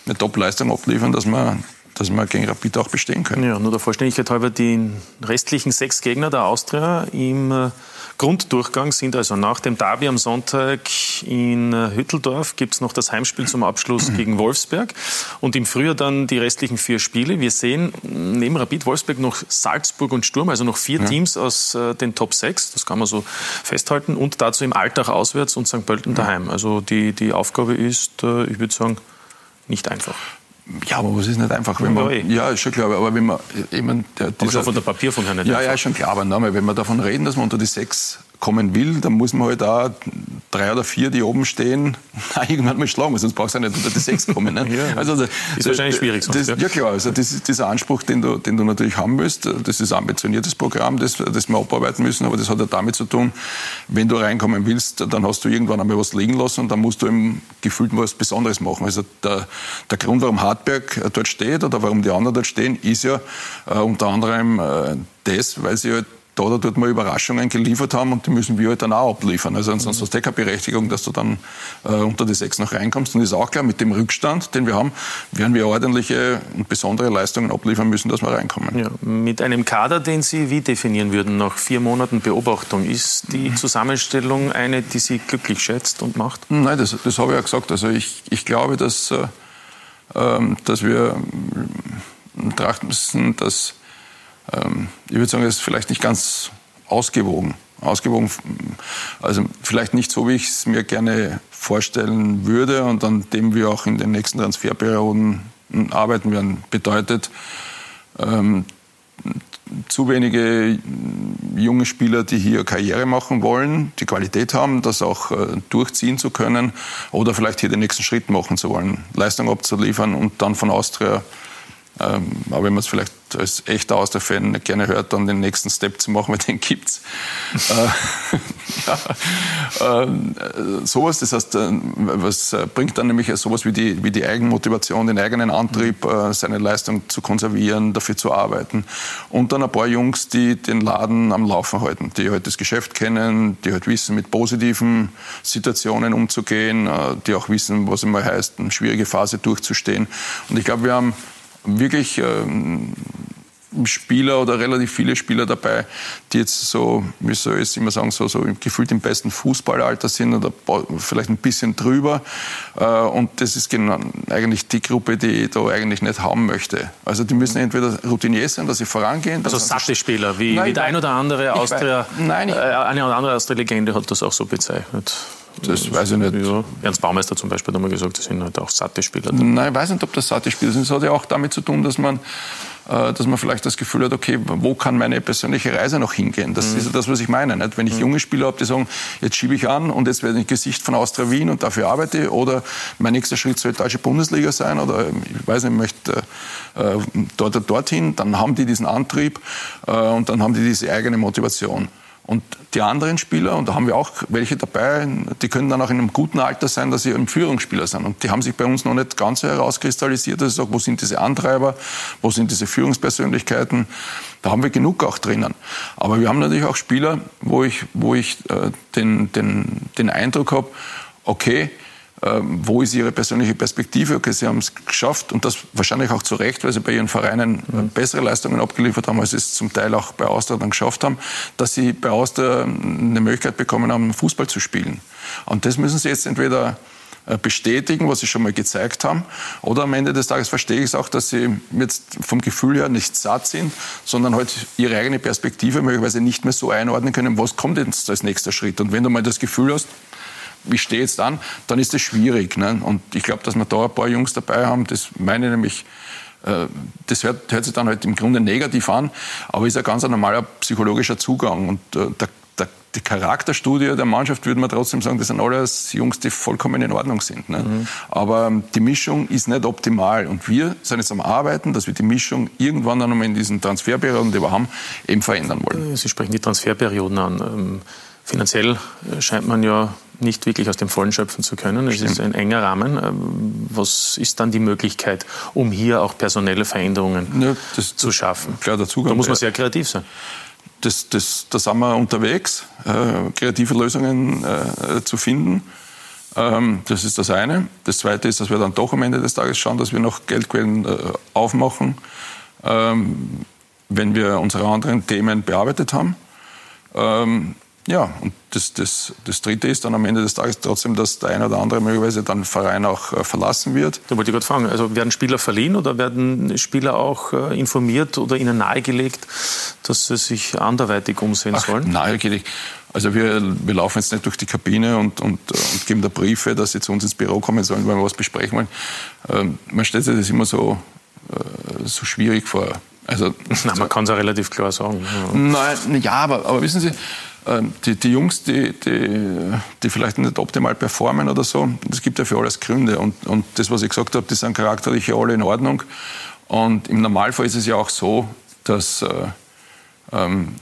eine Top-Leistung abliefern, dass wir, dass wir gegen Rapid auch bestehen können. Ja, nur der Vollständigkeit halber, die restlichen sechs Gegner der Austria im äh, Grunddurchgang sind also nach dem Derby am Sonntag in äh, Hütteldorf gibt es noch das Heimspiel zum Abschluss gegen Wolfsberg und im Frühjahr dann die restlichen vier Spiele. Wir sehen neben Rapid Wolfsberg noch Salzburg und Sturm, also noch vier ja. Teams aus äh, den Top 6, das kann man so festhalten und dazu im Alltag auswärts und St. Pölten daheim. Also die, die Aufgabe ist, ich würde sagen, nicht einfach. Ja, aber was ist nicht einfach, wenn man, ja, ist schon klar, aber wenn man, ich meine, der, dieser, aber schon von der Papier von Herrn nicht Ja, einfach. ja, ist schon klar, aber nochmal, wenn wir davon reden, dass man unter die sechs kommen will, dann muss man halt auch drei oder vier, die oben stehen, irgendwann mal schlagen, sonst brauchst du ja nicht unter die sechs kommen. Ne? ja, also, das, ist wahrscheinlich schwierig. Sonst, das, ja. ja. klar, also das ist dieser Anspruch, den du, den du natürlich haben willst. Das ist ein ambitioniertes Programm, das, das wir abarbeiten müssen, aber das hat ja damit zu tun, wenn du reinkommen willst, dann hast du irgendwann einmal was liegen lassen und dann musst du eben gefühlt was Besonderes machen. Also der, der Grund, warum Hartberg dort steht oder warum die anderen dort stehen, ist ja äh, unter anderem äh, das, weil sie halt da oder dort mal Überraschungen geliefert haben und die müssen wir halt dann auch abliefern. Also sonst hast du keine Berechtigung, dass du dann äh, unter die sechs noch reinkommst. Und ist auch klar, mit dem Rückstand, den wir haben, werden wir ordentliche und besondere Leistungen abliefern müssen, dass wir reinkommen. Ja, mit einem Kader, den Sie wie definieren würden nach vier Monaten Beobachtung, ist die Zusammenstellung eine, die Sie glücklich schätzt und macht? Nein, das, das habe ich ja gesagt. Also ich, ich glaube, dass, äh, ähm, dass wir trachten müssen, dass ähm, ich würde sagen, es ist vielleicht nicht ganz ausgewogen. Ausgewogen, also vielleicht nicht so, wie ich es mir gerne vorstellen würde und an dem wir auch in den nächsten Transferperioden arbeiten werden, bedeutet, ähm, zu wenige junge Spieler, die hier Karriere machen wollen, die Qualität haben, das auch äh, durchziehen zu können oder vielleicht hier den nächsten Schritt machen zu wollen, Leistung abzuliefern und dann von Austria ähm, aber wenn man es vielleicht als echter Austria-Fan gerne hört, dann den nächsten Step zu machen, weil den gibt's. äh, ja, äh, sowas, das heißt, äh, was bringt dann nämlich sowas wie die, wie die Eigenmotivation, den eigenen Antrieb, äh, seine Leistung zu konservieren, dafür zu arbeiten. Und dann ein paar Jungs, die den Laden am Laufen halten, die halt das Geschäft kennen, die halt wissen, mit positiven Situationen umzugehen, äh, die auch wissen, was immer heißt, eine schwierige Phase durchzustehen. Und ich glaube, wir haben wirklich ähm, Spieler oder relativ viele Spieler dabei, die jetzt so, wie soll ich es immer sagen, so, so gefühlt im besten Fußballalter sind oder vielleicht ein bisschen drüber. Äh, und das ist genau eigentlich die Gruppe, die ich da eigentlich nicht haben möchte. Also die müssen entweder Routinier sein, dass sie vorangehen. Also satte Spieler, wie, nein, wie der ein oder andere Austria, nein, ich, äh, eine oder andere Austria-Legende hat das auch so bezeichnet. Das weiß ich nicht. Ja. Ernst Baumeister zum Beispiel hat mal gesagt, das sind halt auch satte Spieler. Nein, ich weiß nicht, ob das satte Spieler sind. Das hat ja auch damit zu tun, dass man, äh, dass man vielleicht das Gefühl hat, okay, wo kann meine persönliche Reise noch hingehen? Das mhm. ist ja das, was ich meine. Nicht? Wenn ich mhm. junge Spieler habe, die sagen, jetzt schiebe ich an und jetzt werde ich Gesicht von Austria Wien und dafür arbeite oder mein nächster Schritt soll die deutsche Bundesliga sein oder ich weiß nicht, ich möchte äh, dort oder dorthin, dann haben die diesen Antrieb äh, und dann haben die diese eigene Motivation. Und die anderen Spieler, und da haben wir auch welche dabei, die können dann auch in einem guten Alter sein, dass sie ein Führungsspieler sind. Und die haben sich bei uns noch nicht ganz so herauskristallisiert, dass ich sage, wo sind diese Antreiber, wo sind diese Führungspersönlichkeiten. Da haben wir genug auch drinnen. Aber wir haben natürlich auch Spieler, wo ich, wo ich äh, den, den, den Eindruck habe, okay, wo ist Ihre persönliche Perspektive? Okay, Sie haben es geschafft und das wahrscheinlich auch zu Recht, weil Sie bei Ihren Vereinen äh, bessere Leistungen abgeliefert haben, als Sie es zum Teil auch bei Austria dann geschafft haben, dass Sie bei Austria eine Möglichkeit bekommen haben, Fußball zu spielen. Und das müssen Sie jetzt entweder äh, bestätigen, was sie schon mal gezeigt haben. Oder am Ende des Tages verstehe ich es auch, dass sie jetzt vom Gefühl her nicht satt sind, sondern halt ihre eigene Perspektive möglicherweise nicht mehr so einordnen können, was kommt jetzt als nächster Schritt. Und wenn du mal das Gefühl hast, ich stehe jetzt an, dann ist das schwierig. Ne? Und ich glaube, dass wir da ein paar Jungs dabei haben, das meine ich nämlich, äh, das hört, hört, sich dann halt im Grunde negativ an, aber ist ein ganz normaler psychologischer Zugang. Und äh, der, der, die Charakterstudie der Mannschaft würde man trotzdem sagen, das sind alles Jungs, die vollkommen in Ordnung sind. Ne? Mhm. Aber ähm, die Mischung ist nicht optimal. Und wir sind jetzt am Arbeiten, dass wir die Mischung irgendwann dann in diesen Transferperioden, die wir haben, eben verändern wollen. Sie sprechen die Transferperioden an. Ähm, finanziell äh, scheint man ja nicht wirklich aus dem Vollen schöpfen zu können. Es ist ein enger Rahmen. Ähm, was ist dann die Möglichkeit, um hier auch personelle Veränderungen ja, das, zu schaffen? Klar, der Zugang da muss man sehr kreativ sein. Das, das, da sind wir unterwegs, äh, kreative Lösungen äh, zu finden. Ähm, das ist das eine. Das zweite ist, dass wir dann doch am Ende des Tages schauen, dass wir noch Geldquellen äh, aufmachen, ähm, wenn wir unsere anderen Themen bearbeitet haben. Ähm, ja, und das, das, das Dritte ist dann am Ende des Tages trotzdem, dass der eine oder andere möglicherweise dann Verein auch äh, verlassen wird. Da wollte ich gerade fragen, also werden Spieler verliehen oder werden Spieler auch äh, informiert oder ihnen nahegelegt, dass sie sich anderweitig umsehen Ach, sollen? Nahegelegt. Also wir, wir laufen jetzt nicht durch die Kabine und, und, und geben da Briefe, dass sie zu uns ins Büro kommen sollen, weil wir was besprechen wollen. Ähm, man stellt sich das immer so, äh, so schwierig vor. Also, Nein, man kann es ja relativ klar sagen. Nein, ja, aber, aber wissen Sie, die, die, Jungs, die, die, die, vielleicht nicht optimal performen oder so, das gibt ja für alles Gründe. Und, und das, was ich gesagt habe, die sind charakterlich ja alle in Ordnung. Und im Normalfall ist es ja auch so, dass, äh, ähm,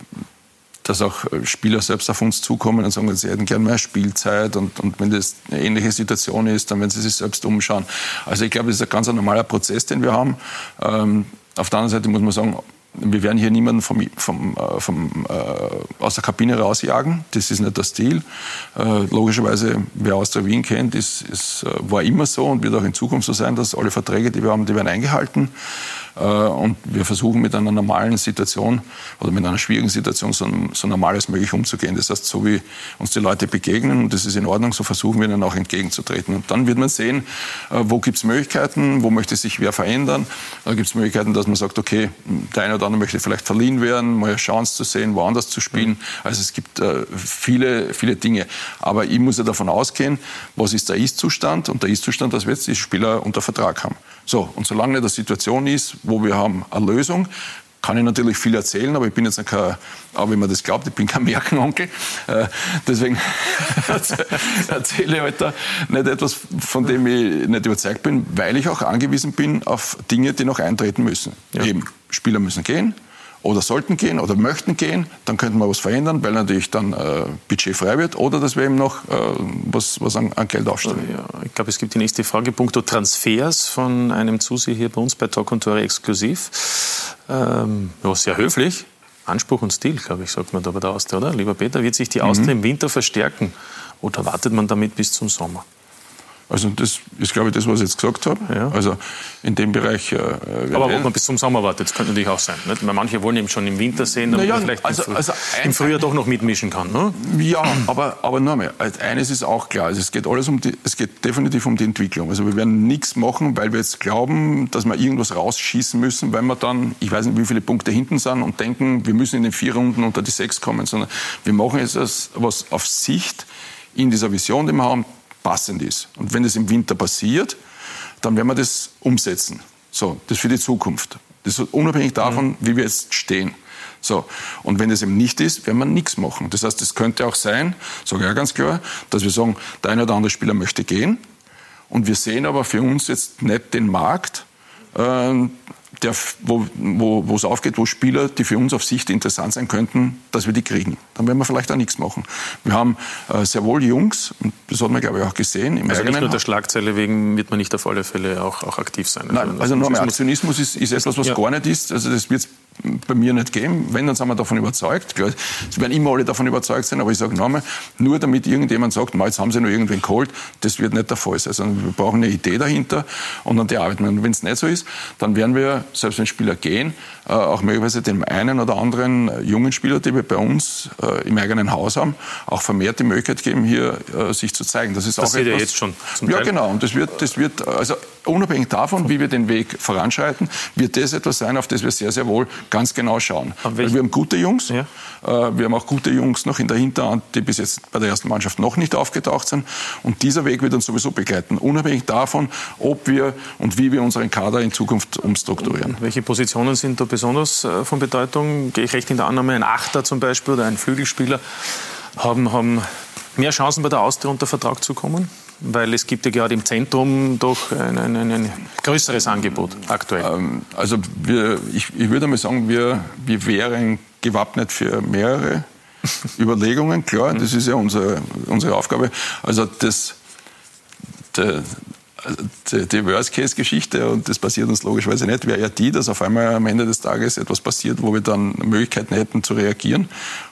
dass auch Spieler selbst auf uns zukommen und sagen, sie hätten gerne mehr Spielzeit. Und, und wenn das eine ähnliche Situation ist, dann werden sie sich selbst umschauen. Also ich glaube, das ist ein ganz normaler Prozess, den wir haben. Ähm, auf der anderen Seite muss man sagen, wir werden hier niemanden vom, vom, äh, vom, äh, aus der Kabine rausjagen. Das ist nicht der Stil. Äh, logischerweise, wer aus der Wien kennt, ist, ist, äh, war immer so und wird auch in Zukunft so sein, dass alle Verträge, die wir haben, die werden eingehalten. Äh, und wir versuchen mit einer normalen Situation oder mit einer schwierigen Situation so, so normal als möglich umzugehen. Das heißt, so wie uns die Leute begegnen, und das ist in Ordnung, so versuchen wir ihnen auch entgegenzutreten. Und dann wird man sehen, äh, wo gibt es Möglichkeiten, wo möchte sich wer verändern. Da gibt es Möglichkeiten, dass man sagt, okay, der eine oder andere möchte vielleicht verliehen werden, mal eine Chance zu sehen, woanders zu spielen. Also es gibt äh, viele, viele Dinge. Aber ich muss ja davon ausgehen, was ist der Ist-Zustand? Und der Ist-Zustand, dass wir jetzt die Spieler unter Vertrag haben. So, und solange eine Situation ist, wo wir haben eine Lösung, kann ich natürlich viel erzählen, aber ich bin jetzt kein, auch wenn man das glaubt, ich bin kein Märchenonkel. Äh, deswegen erzähle ich heute nicht etwas, von dem ich nicht überzeugt bin, weil ich auch angewiesen bin auf Dinge, die noch eintreten müssen. Ja. Eben, Spieler müssen gehen, oder sollten gehen oder möchten gehen, dann könnten wir was verändern, weil natürlich dann äh, Budget frei wird oder dass wir eben noch äh, was, was an, an Geld aufstellen. Ja, ich glaube, es gibt die nächste Frage, punkto Transfers von einem Zuseher hier bei uns bei Talk und Tore exklusiv. Ähm, ja, sehr höflich. Anspruch und Stil, glaube ich, sagt man da bei der Austria, oder? Lieber Peter, wird sich die Austria mhm. im Winter verstärken oder wartet man damit bis zum Sommer? Also das ist, glaube ich, das, was ich jetzt gesagt habe. Ja. Also in dem Bereich. Äh, Aber ob man bis zum Sommer wartet, das könnte natürlich auch sein. Nicht? Weil manche wollen eben schon im Winter sehen, damit naja, man vielleicht also, im, also im Frühjahr doch noch mitmischen kann. Ne? Ja, aber, aber nur mehr. Also eines ist auch klar. Also es geht alles um die, es geht definitiv um die Entwicklung. Also wir werden nichts machen, weil wir jetzt glauben, dass wir irgendwas rausschießen müssen, weil wir dann, ich weiß nicht, wie viele Punkte hinten sind und denken, wir müssen in den vier Runden unter die sechs kommen, sondern wir machen jetzt was auf Sicht in dieser Vision, die wir haben, passend ist. Und wenn das im Winter passiert, dann werden wir das umsetzen. So, das für die Zukunft. Das ist unabhängig davon, mhm. wie wir jetzt stehen. So. Und wenn das eben nicht ist, werden wir nichts machen. Das heißt, es könnte auch sein, sage ich ja ganz klar, dass wir sagen, der eine oder andere Spieler möchte gehen. Und wir sehen aber für uns jetzt nicht den Markt, äh, der, wo, wo, wo es aufgeht, wo Spieler, die für uns auf Sicht interessant sein könnten, dass wir die kriegen. Dann werden wir vielleicht auch nichts machen. Wir haben äh, sehr wohl Jungs, und das hat man, glaube ich, auch gesehen. Im also nicht nur der Schlagzeile wegen wird man nicht auf alle Fälle auch, auch aktiv sein. Nein, also, also nur mehr Aktionismus ist, ist etwas, was ja. gar nicht ist. Also das wird bei mir nicht geben. Wenn, dann sind wir davon überzeugt. Klar, es werden immer alle davon überzeugt sein, aber ich sage nochmal, nur damit irgendjemand sagt, jetzt haben sie noch irgendwen geholt, das wird nicht der Fall sein. Also wir brauchen eine Idee dahinter und an die arbeiten wir. Und wenn es nicht so ist, dann werden wir, selbst wenn Spieler gehen, äh, auch möglicherweise dem einen oder anderen äh, jungen Spieler, die wir bei uns äh, im eigenen Haus haben, auch vermehrt die Möglichkeit geben, hier sich zu zeigen. Das ist das auch etwas, ja jetzt schon. ja, Teil. genau. Und das wird, das wird, also unabhängig davon, wie wir den Weg voranschreiten, wird das etwas sein, auf das wir sehr, sehr wohl ganz genau schauen. Wir haben gute Jungs, ja. Äh, wir haben auch gute Jungs noch in der Hinterhand, die bis jetzt bei der ersten Mannschaft noch nicht aufgetaucht sind. Und dieser Weg wird uns sowieso begleiten, unabhängig davon, ob wir und wie wir unseren Kader in Zukunft umstrukturieren. Welche Positionen sind da besonders äh, von Bedeutung? Gehe ich recht in der Annahme, ein Achter zum Beispiel oder ein Flügelspieler haben, haben mehr Chancen bei der Austria unter Vertrag zu kommen? Weil es gibt ja gerade im Zentrum doch ein, ein, ein größeres Angebot aktuell. Ähm, also wir, ich, ich würde mal sagen, wir, wir wären gewappnet für mehrere Überlegungen. Klar, das ist ja unsere, unsere Aufgabe. Also das, der, die, die Worst-Case-Geschichte, und das passiert uns logischerweise nicht, wäre ja die, dass auf einmal am Ende des Tages etwas passiert, wo wir dann Möglichkeiten hätten zu reagieren.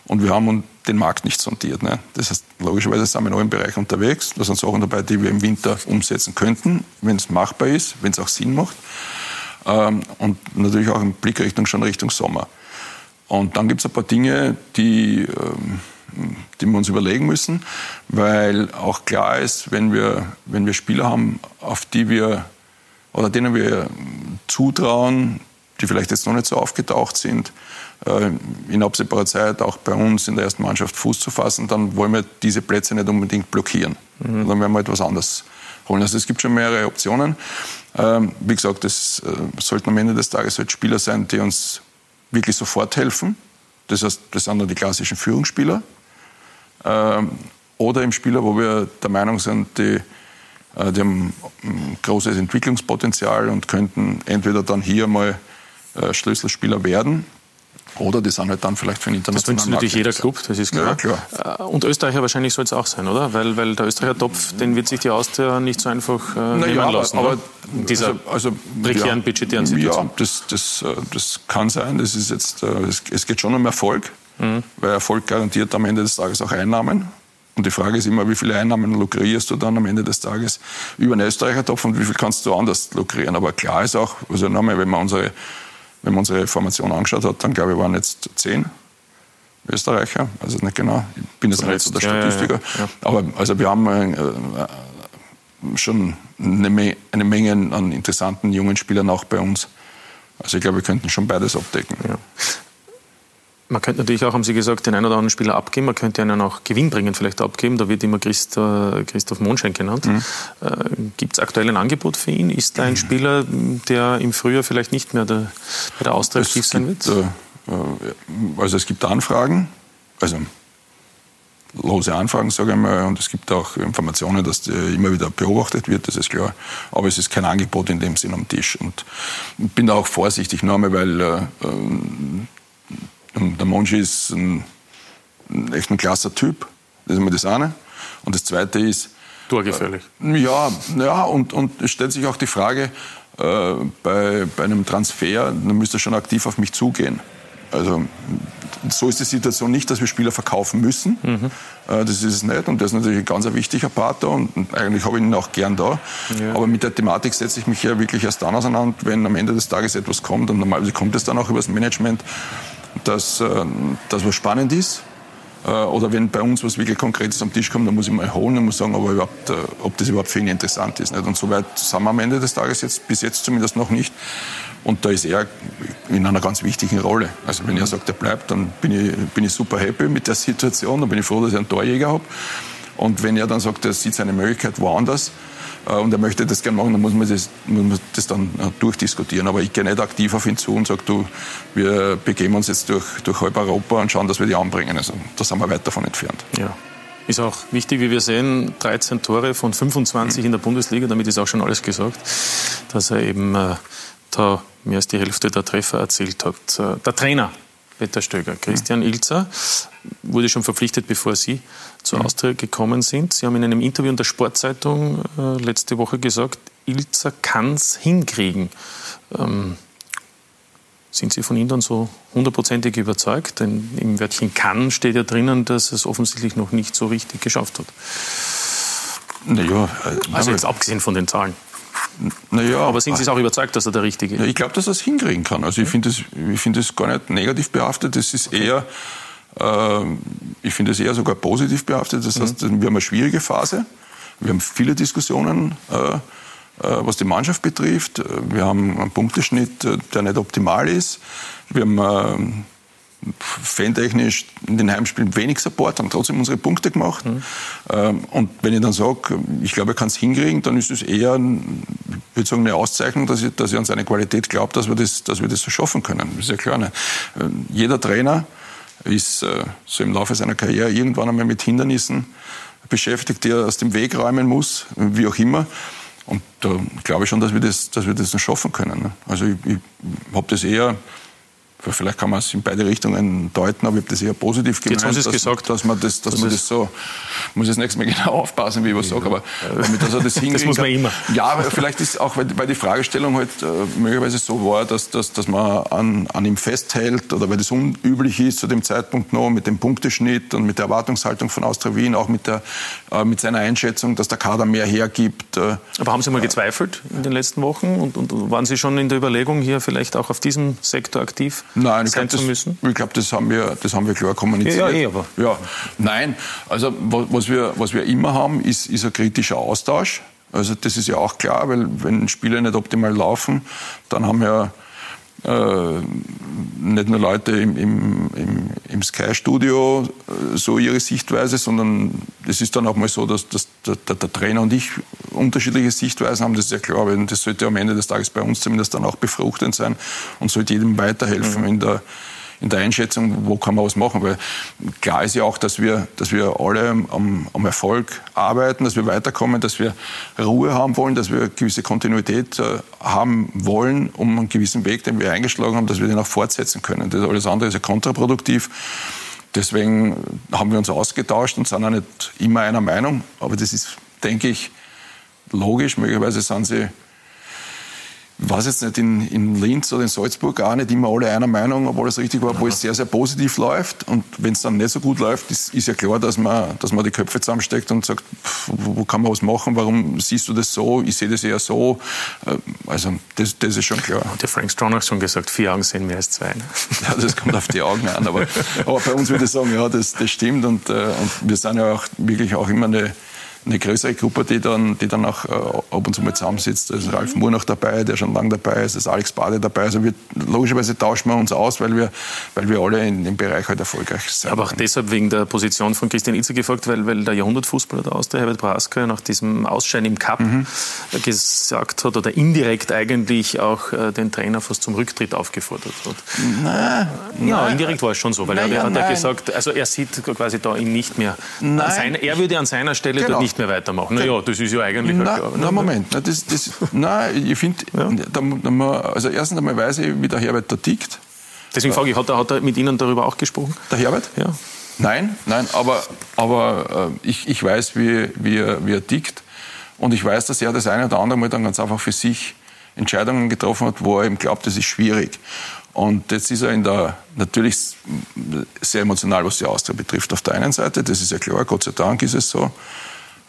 Und wir haben den Markt nicht sondiert. Ne? Das heißt, logischerweise sind wir in allen Bereichen unterwegs. Da sind Sachen dabei, die wir im Winter umsetzen könnten, wenn es machbar ist, wenn es auch Sinn macht. Ähm, und natürlich auch im Blick Richtung, schon Richtung Sommer. Und dann gibt es ein paar Dinge, die, ähm, die wir uns überlegen müssen, weil auch klar ist, wenn wir, wenn wir Spieler haben, auf die wir oder denen wir zutrauen, die vielleicht jetzt noch nicht so aufgetaucht sind, äh, in absehbarer Zeit auch bei uns in der ersten Mannschaft Fuß zu fassen, dann wollen wir diese Plätze nicht unbedingt blockieren. Mhm. Dann werden wir etwas anderes holen. Also es gibt schon mehrere Optionen. Ähm, wie gesagt, es äh, sollten am Ende des Tages halt Spieler sein, die uns wirklich sofort helfen. Das heißt, das sind dann die klassischen Führungsspieler. Ähm, oder eben Spieler, wo wir der Meinung sind, die, äh, die haben ein großes Entwicklungspotenzial und könnten entweder dann hier mal äh, Schlüsselspieler werden oder die sind halt dann vielleicht für den internationalen Das wünscht natürlich jeder Club, das ist klar. Ja, klar. Äh, und Österreicher wahrscheinlich soll es auch sein, oder? Weil, weil der Österreicher Topf, den wird sich die Austria nicht so einfach äh, nehmen ja, lassen. Aber, in dieser also, also, prekären ja, budgetären Situation. Ja, das, das, das kann sein. Das ist jetzt, es geht schon um Erfolg, mhm. weil Erfolg garantiert am Ende des Tages auch Einnahmen. Und die Frage ist immer, wie viele Einnahmen lukrierst du dann am Ende des Tages über einen Österreicher Topf und wie viel kannst du anders lukrieren. Aber klar ist auch, also nochmal, wenn man unsere wenn man unsere Formation angeschaut hat, dann glaube ich, waren jetzt zehn Österreicher. Also nicht genau, ich bin jetzt nicht so der Statistiker. Ja, ja, ja. Aber also wir haben äh, äh, schon eine, Me eine, Menge an interessanten jungen Spielern auch bei uns. Also ich glaube, wir könnten schon beides abdecken. Man könnte natürlich auch, haben Sie gesagt, den einen oder anderen Spieler abgeben. Man könnte einen auch gewinnbringend vielleicht abgeben. Da wird immer Christoph, Christoph Monschein genannt. Mhm. Äh, Gibt es aktuell ein Angebot für ihn? Ist da ein Spieler, der im Frühjahr vielleicht nicht mehr der, bei der Austria aktiv sein wird? Äh, äh, also es gibt Anfragen, also lose Anfragen, sage ich mal, und es gibt auch Informationen, dass immer wieder beobachtet wird, das ist klar. Aber es ist kein Angebot in dem Sinn am Tisch. Und ich bin da auch vorsichtig, nur einmal, weil äh, der Monchi ist ein, ein echt ein klasser Typ. Das ist immer das eine. Und das zweite ist. Torgefährlich. Äh, ja, ja und, und es stellt sich auch die Frage, äh, bei, bei einem Transfer, dann müsste er schon aktiv auf mich zugehen. Also so ist die Situation nicht, dass wir Spieler verkaufen müssen. Mhm. Äh, das ist es nicht und das ist natürlich ein ganz wichtiger Part da und eigentlich habe ich ihn auch gern da. Ja. Aber mit der Thematik setze ich mich ja wirklich erst dann auseinander, wenn am Ende des Tages etwas kommt und normalerweise kommt es dann auch über das Management dass äh, das was spannend ist. Äh, oder wenn bei uns was wirklich Konkretes am Tisch kommt, dann muss ich mal holen und muss sagen, aber überhaupt, äh, ob das überhaupt für ihn interessant ist. Nicht? Und so weit sind wir am Ende des Tages jetzt, bis jetzt zumindest noch nicht. Und da ist er in einer ganz wichtigen Rolle. Also wenn er sagt, er bleibt, dann bin ich, bin ich super happy mit der Situation, dann bin ich froh, dass ich einen Torjäger habe. Und wenn er dann sagt, er sieht seine Möglichkeit woanders, und er möchte das gerne machen, dann muss man das, muss man das dann äh, durchdiskutieren. Aber ich gehe nicht aktiv auf ihn zu und sage, du, wir begeben uns jetzt durch, durch halb Europa und schauen, dass wir die anbringen. Also da sind wir weit davon entfernt. Ja. Ist auch wichtig, wie wir sehen, 13 Tore von 25 mhm. in der Bundesliga, damit ist auch schon alles gesagt, dass er eben äh, da mehr als die Hälfte der Treffer erzielt hat. Äh, der Trainer Peter Stöger. Christian Ilzer wurde schon verpflichtet, bevor Sie zur Austria gekommen sind. Sie haben in einem Interview in der Sportzeitung äh, letzte Woche gesagt, Ilzer kann es hinkriegen. Ähm, sind Sie von ihm dann so hundertprozentig überzeugt? Denn im Wörtchen kann steht ja drinnen, dass es offensichtlich noch nicht so richtig geschafft hat. Naja, äh, also jetzt abgesehen von den Zahlen. Naja, aber sind Sie es auch überzeugt, dass er der Richtige ist? Ja, ich glaube, dass er es hinkriegen kann. Also ich finde es find gar nicht negativ behaftet. Es ist eher, äh, ich finde es eher sogar positiv behaftet. Das heißt, mhm. wir haben eine schwierige Phase. Wir haben viele Diskussionen, äh, äh was die Mannschaft betrifft. Wir haben einen Punkteschnitt, äh, der nicht optimal ist. Wir haben ähm, fantechnisch in den Heimspielen wenig Support, haben trotzdem unsere Punkte gemacht. Mhm. Ähm, und wenn ich dann sage, ich glaube, er kann es hinkriegen, dann ist es eher ich würde sagen, eine Auszeichnung, dass ich, dass ich an seine Qualität glaube, dass, wir das, dass wir das so schaffen können. Das ist ja klar. Ne? Ähm, jeder Trainer ist äh, so im Laufe seiner Karriere irgendwann einmal mit Hindernissen beschäftigt, die er aus dem Weg räumen muss, wie auch immer. Und da glaube ich schon, dass wir das, dass wir das noch schaffen können. Ne? Also ich, ich habe das eher vielleicht kann man es in beide Richtungen deuten, aber ich habe das eher positiv gemeint. Jetzt haben Sie es gesagt. Dass man das, dass das man das so, muss ich das nächste Mal genau aufpassen, wie ich was sage, aber damit dass er das hinkriegt. Das muss man immer. Ja, aber vielleicht ist auch, weil, weil die Fragestellung halt äh, möglicherweise so war, dass, dass, dass man an, an ihm festhält oder weil das unüblich ist zu dem Zeitpunkt noch mit dem Punkteschnitt und mit der Erwartungshaltung von Austria Wien, auch mit, der, äh, mit seiner Einschätzung, dass der Kader mehr hergibt. Äh, aber haben Sie mal gezweifelt in den letzten Wochen und, und waren Sie schon in der Überlegung, hier vielleicht auch auf diesem Sektor aktiv Nein, glaub? Ich glaube, das, haben wir, das haben wir klar kommuniziert. Ja, ja, eh, aber. Ja, nein, also was wir, was wir immer haben, ist, ist ein kritischer Austausch. Also das ist ja auch klar, weil wenn Spiele nicht optimal laufen, dann haben wir äh, nicht nur Leute im, im, im, im Sky-Studio äh, so ihre Sichtweise, sondern es ist dann auch mal so, dass, dass der, der, Trainer und ich unterschiedliche Sichtweisen haben. Das ist ja klar, weil das sollte am Ende des Tages bei uns zumindest dann auch befruchtend sein und sollte jedem weiterhelfen mhm. in der in der Einschätzung, wo kann man was machen. Weil klar ist ja auch, dass wir, dass wir alle am, am Erfolg arbeiten, dass wir weiterkommen, dass wir Ruhe haben wollen, dass wir gewisse Kontinuität äh, haben wollen, um einen gewissen Weg, den wir eingeschlagen haben, dass wir den auch fortsetzen können. Das alles andere ist ja kontraproduktiv. Deswegen haben wir uns ausgetauscht und sind auch nicht immer einer Meinung. Aber das ist, denke ich, logisch. Möglicherweise sind sie weiß jetzt nicht, in, in Linz oder in Salzburg auch nicht immer alle einer Meinung, ob alles richtig war, obwohl es sehr, sehr positiv läuft. Und wenn es dann nicht so gut läuft, ist, ist ja klar, dass man, dass man die Köpfe zusammensteckt und sagt, pff, wo, kann man was machen, warum siehst du das so, ich sehe das eher so. Äh, also das, das ist schon klar. Hat der Frank Strong auch schon gesagt, vier Augen sehen mehr als zwei. Ne? Ja, das kommt auf die Augen an. Aber, aber bei uns würde ich sagen, ja, das, das stimmt. Und, äh, und wir sind ja auch wirklich auch immer eine eine größere Gruppe, die dann, die dann auch äh, ab und zu mal zusammensitzt. Da ist Ralf Moore noch dabei, der schon lange dabei ist, da ist Alex Bade dabei. Also wir, logischerweise tauschen wir uns aus, weil wir, weil wir alle in dem Bereich halt erfolgreich sind. Aber auch deshalb wegen der Position von Christian Itze gefragt, weil, weil der Jahrhundertfußballer der Austria, Herbert Braska, nach diesem Ausscheiden im Cup mhm. gesagt hat oder indirekt eigentlich auch äh, den Trainer fast zum Rücktritt aufgefordert hat. Nein, ja, nein. indirekt war es schon so, weil nein, er, hat ja gesagt, also er sieht quasi da ihn nicht mehr. Seine, er würde an seiner Stelle genau. dort nicht mehr weitermachen. Naja, das ist ja eigentlich na, klar. Na, Moment, na, das, das, nein, ich finde, ja. also erstens einmal weiß ich, wie der Herbert da tickt. Deswegen frage ich, hat er, hat er mit Ihnen darüber auch gesprochen? Der Herbert? Ja. Nein, nein, aber, aber äh, ich, ich weiß, wie, wie, er, wie er tickt. Und ich weiß, dass er das eine oder andere Mal dann ganz einfach für sich Entscheidungen getroffen hat, wo er eben glaubt, das ist schwierig. Und jetzt ist er in der, natürlich sehr emotional, was die Austria betrifft, auf der einen Seite. Das ist ja klar, Gott sei Dank ist es so.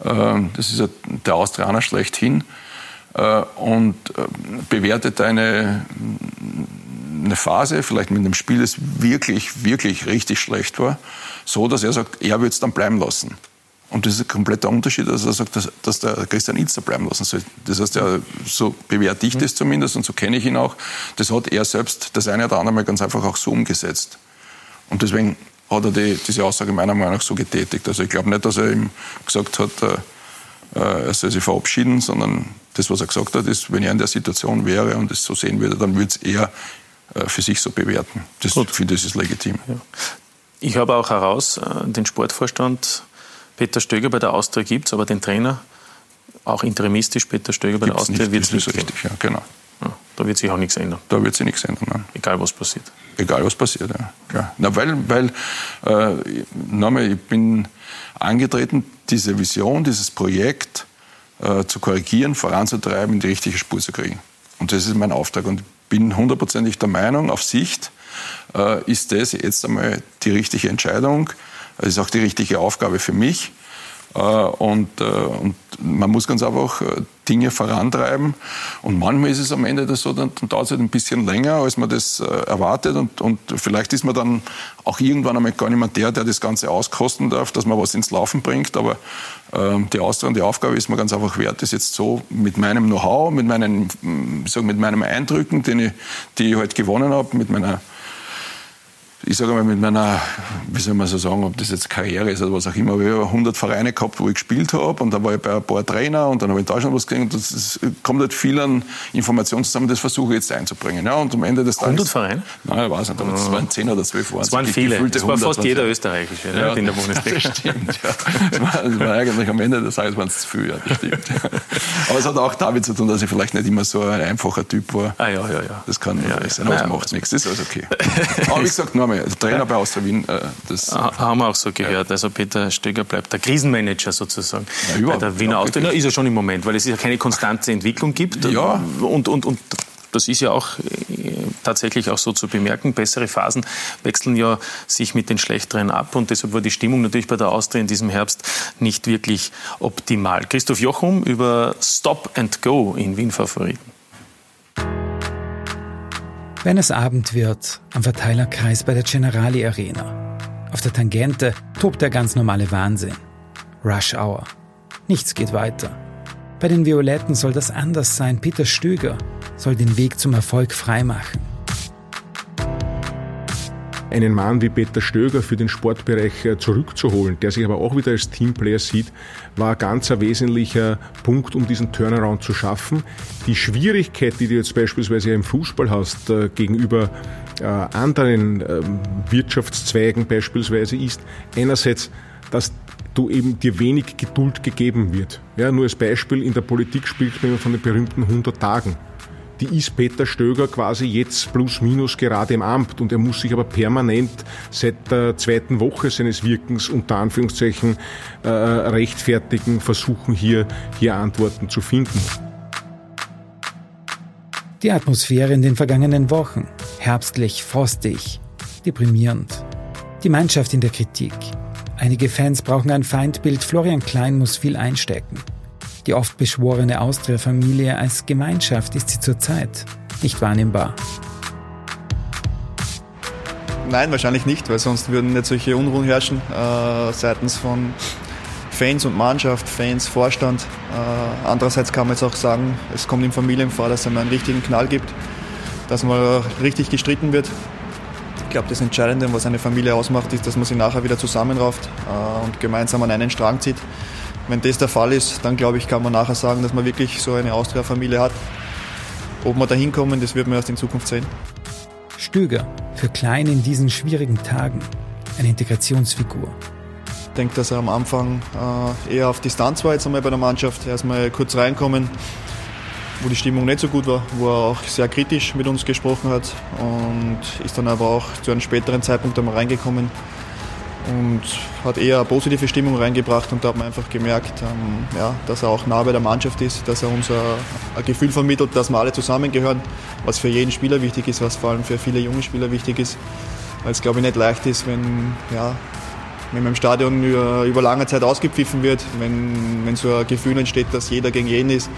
Ähm, das ist der Austrianer schlechthin äh, und äh, bewertet eine, eine Phase, vielleicht mit einem Spiel, das wirklich, wirklich richtig schlecht war, so, dass er sagt, er würde es dann bleiben lassen. Und das ist ein kompletter Unterschied, dass er sagt, dass, dass der Christian Itzer bleiben lassen soll. Das heißt, ja, so bewerte ich das zumindest und so kenne ich ihn auch. Das hat er selbst das eine oder andere Mal ganz einfach auch so umgesetzt. Und deswegen hat er die, diese Aussage meiner Meinung nach so getätigt. Also ich glaube nicht, dass er ihm gesagt hat, äh, äh, er soll sich verabschieden, sondern das, was er gesagt hat, ist, wenn er in der Situation wäre und es so sehen würde, dann würde es er äh, für sich so bewerten. Das finde ich ist legitim. Ja. Ich habe auch heraus, äh, den Sportvorstand Peter Stöger bei der Austria gibt es, aber den Trainer, auch interimistisch Peter Stöger bei Gibt's der Austria, wird es nicht, nicht richtig, ja, genau. Da wird sich auch nichts ändern. Da wird sich nichts ändern, nein. Egal was passiert. Egal was passiert, ja. Klar. Na, weil, weil äh, nochmal, ich bin angetreten, diese Vision, dieses Projekt äh, zu korrigieren, voranzutreiben, in die richtige Spur zu kriegen. Und das ist mein Auftrag. Und ich bin hundertprozentig der Meinung, auf Sicht äh, ist das jetzt einmal die richtige Entscheidung. Es ist auch die richtige Aufgabe für mich. Äh, und, äh, und man muss ganz einfach äh, Dinge vorantreiben. Und manchmal ist es am Ende das so, dann, dann dauert es halt ein bisschen länger, als man das erwartet. Und, und vielleicht ist man dann auch irgendwann einmal gar nicht mehr der, der das Ganze auskosten darf, dass man was ins Laufen bringt. Aber äh, die Austria die Aufgabe ist mir ganz einfach wert, das jetzt so mit meinem Know-how, mit meinen, mit meinen Eindrücken, den ich, die ich halt gewonnen habe, mit meiner ich sage mal, mit meiner, wie soll man so sagen, ob das jetzt Karriere ist oder was auch immer, aber ich habe 100 Vereine gehabt, wo ich gespielt habe und dann war ich bei ein paar Trainer und dann habe ich in Deutschland was und das ist, kommt halt viel an Informationen zusammen, das versuche ich jetzt einzubringen. Ja, und am Ende des Tages... 100 Vereine? Nein, ich weiß nicht, aber das waren 10 oder 12 waren. Das waren viele, das war fast jeder Österreichische ja, in der Bundesliga. Das stimmt, ja. Das war, das war eigentlich am Ende des Tages waren es zu viel, ja, das stimmt. Aber es hat auch damit zu tun, dass ich vielleicht nicht immer so ein einfacher Typ war. Ah ja, ja, ja. Das kann ja, sein, aber das macht nichts, das ist alles okay. Aber wie gesagt, nochmal, Trainer bei Austria Wien, äh, das... Haben wir auch so gehört. Also Peter Stöger bleibt der Krisenmanager sozusagen ja, bei der Wiener Austria. Na, ist er schon im Moment, weil es ja keine konstante Entwicklung gibt. Ja. Und, und, und das ist ja auch äh, tatsächlich auch so zu bemerken. Bessere Phasen wechseln ja sich mit den schlechteren ab und deshalb war die Stimmung natürlich bei der Austria in diesem Herbst nicht wirklich optimal. Christoph Jochum über Stop and Go in Wien Favoriten. Wenn es Abend wird, am Verteilerkreis bei der Generali Arena. Auf der Tangente tobt der ganz normale Wahnsinn. Rush Hour. Nichts geht weiter. Bei den Violetten soll das anders sein. Peter Stöger soll den Weg zum Erfolg freimachen einen Mann wie Peter Stöger für den Sportbereich äh, zurückzuholen, der sich aber auch wieder als Teamplayer sieht, war ganz ein wesentlicher Punkt, um diesen Turnaround zu schaffen. Die Schwierigkeit, die du jetzt beispielsweise im Fußball hast, äh, gegenüber äh, anderen ähm, Wirtschaftszweigen beispielsweise, ist einerseits, dass du eben dir wenig Geduld gegeben wird. Ja, nur als Beispiel, in der Politik spricht man von den berühmten 100 Tagen die ist Peter Stöger quasi jetzt plus minus gerade im Amt und er muss sich aber permanent seit der zweiten Woche seines Wirkens unter Anführungszeichen äh, rechtfertigen, versuchen hier, hier Antworten zu finden. Die Atmosphäre in den vergangenen Wochen. Herbstlich, frostig, deprimierend. Die Mannschaft in der Kritik. Einige Fans brauchen ein Feindbild, Florian Klein muss viel einstecken. Die oft beschworene Austria-Familie als Gemeinschaft ist sie zurzeit nicht wahrnehmbar. Nein, wahrscheinlich nicht, weil sonst würden nicht solche Unruhen herrschen äh, seitens von Fans und Mannschaft, Fans, Vorstand. Äh, andererseits kann man jetzt auch sagen, es kommt im Familienfall, dass es einen richtigen Knall gibt, dass mal richtig gestritten wird. Ich glaube, das Entscheidende, was eine Familie ausmacht, ist, dass man sie nachher wieder zusammenrauft äh, und gemeinsam an einen Strang zieht. Wenn das der Fall ist, dann glaube ich, kann man nachher sagen, dass man wirklich so eine Austria-Familie hat. Ob wir da hinkommen, das wird man erst in Zukunft sehen. Stöger, für Klein in diesen schwierigen Tagen, eine Integrationsfigur. Ich denke, dass er am Anfang äh, eher auf Distanz war jetzt einmal bei der Mannschaft. Erstmal kurz reinkommen, wo die Stimmung nicht so gut war, wo er auch sehr kritisch mit uns gesprochen hat und ist dann aber auch zu einem späteren Zeitpunkt einmal reingekommen und hat eher eine positive Stimmung reingebracht und da hat man einfach gemerkt, ähm, ja, dass er auch nah bei der Mannschaft ist, dass er uns ein, Gefühl vermittelt, dass wir alle zusammengehören, was für jeden Spieler wichtig ist, was vor allem für viele junge Spieler wichtig ist, weil es glaube ich nicht leicht ist, wenn, ja, wenn man im Stadion über, über lange Zeit ausgepfiffen wird, wenn, wenn so ein Gefühl entsteht, dass jeder gegen jeden ist.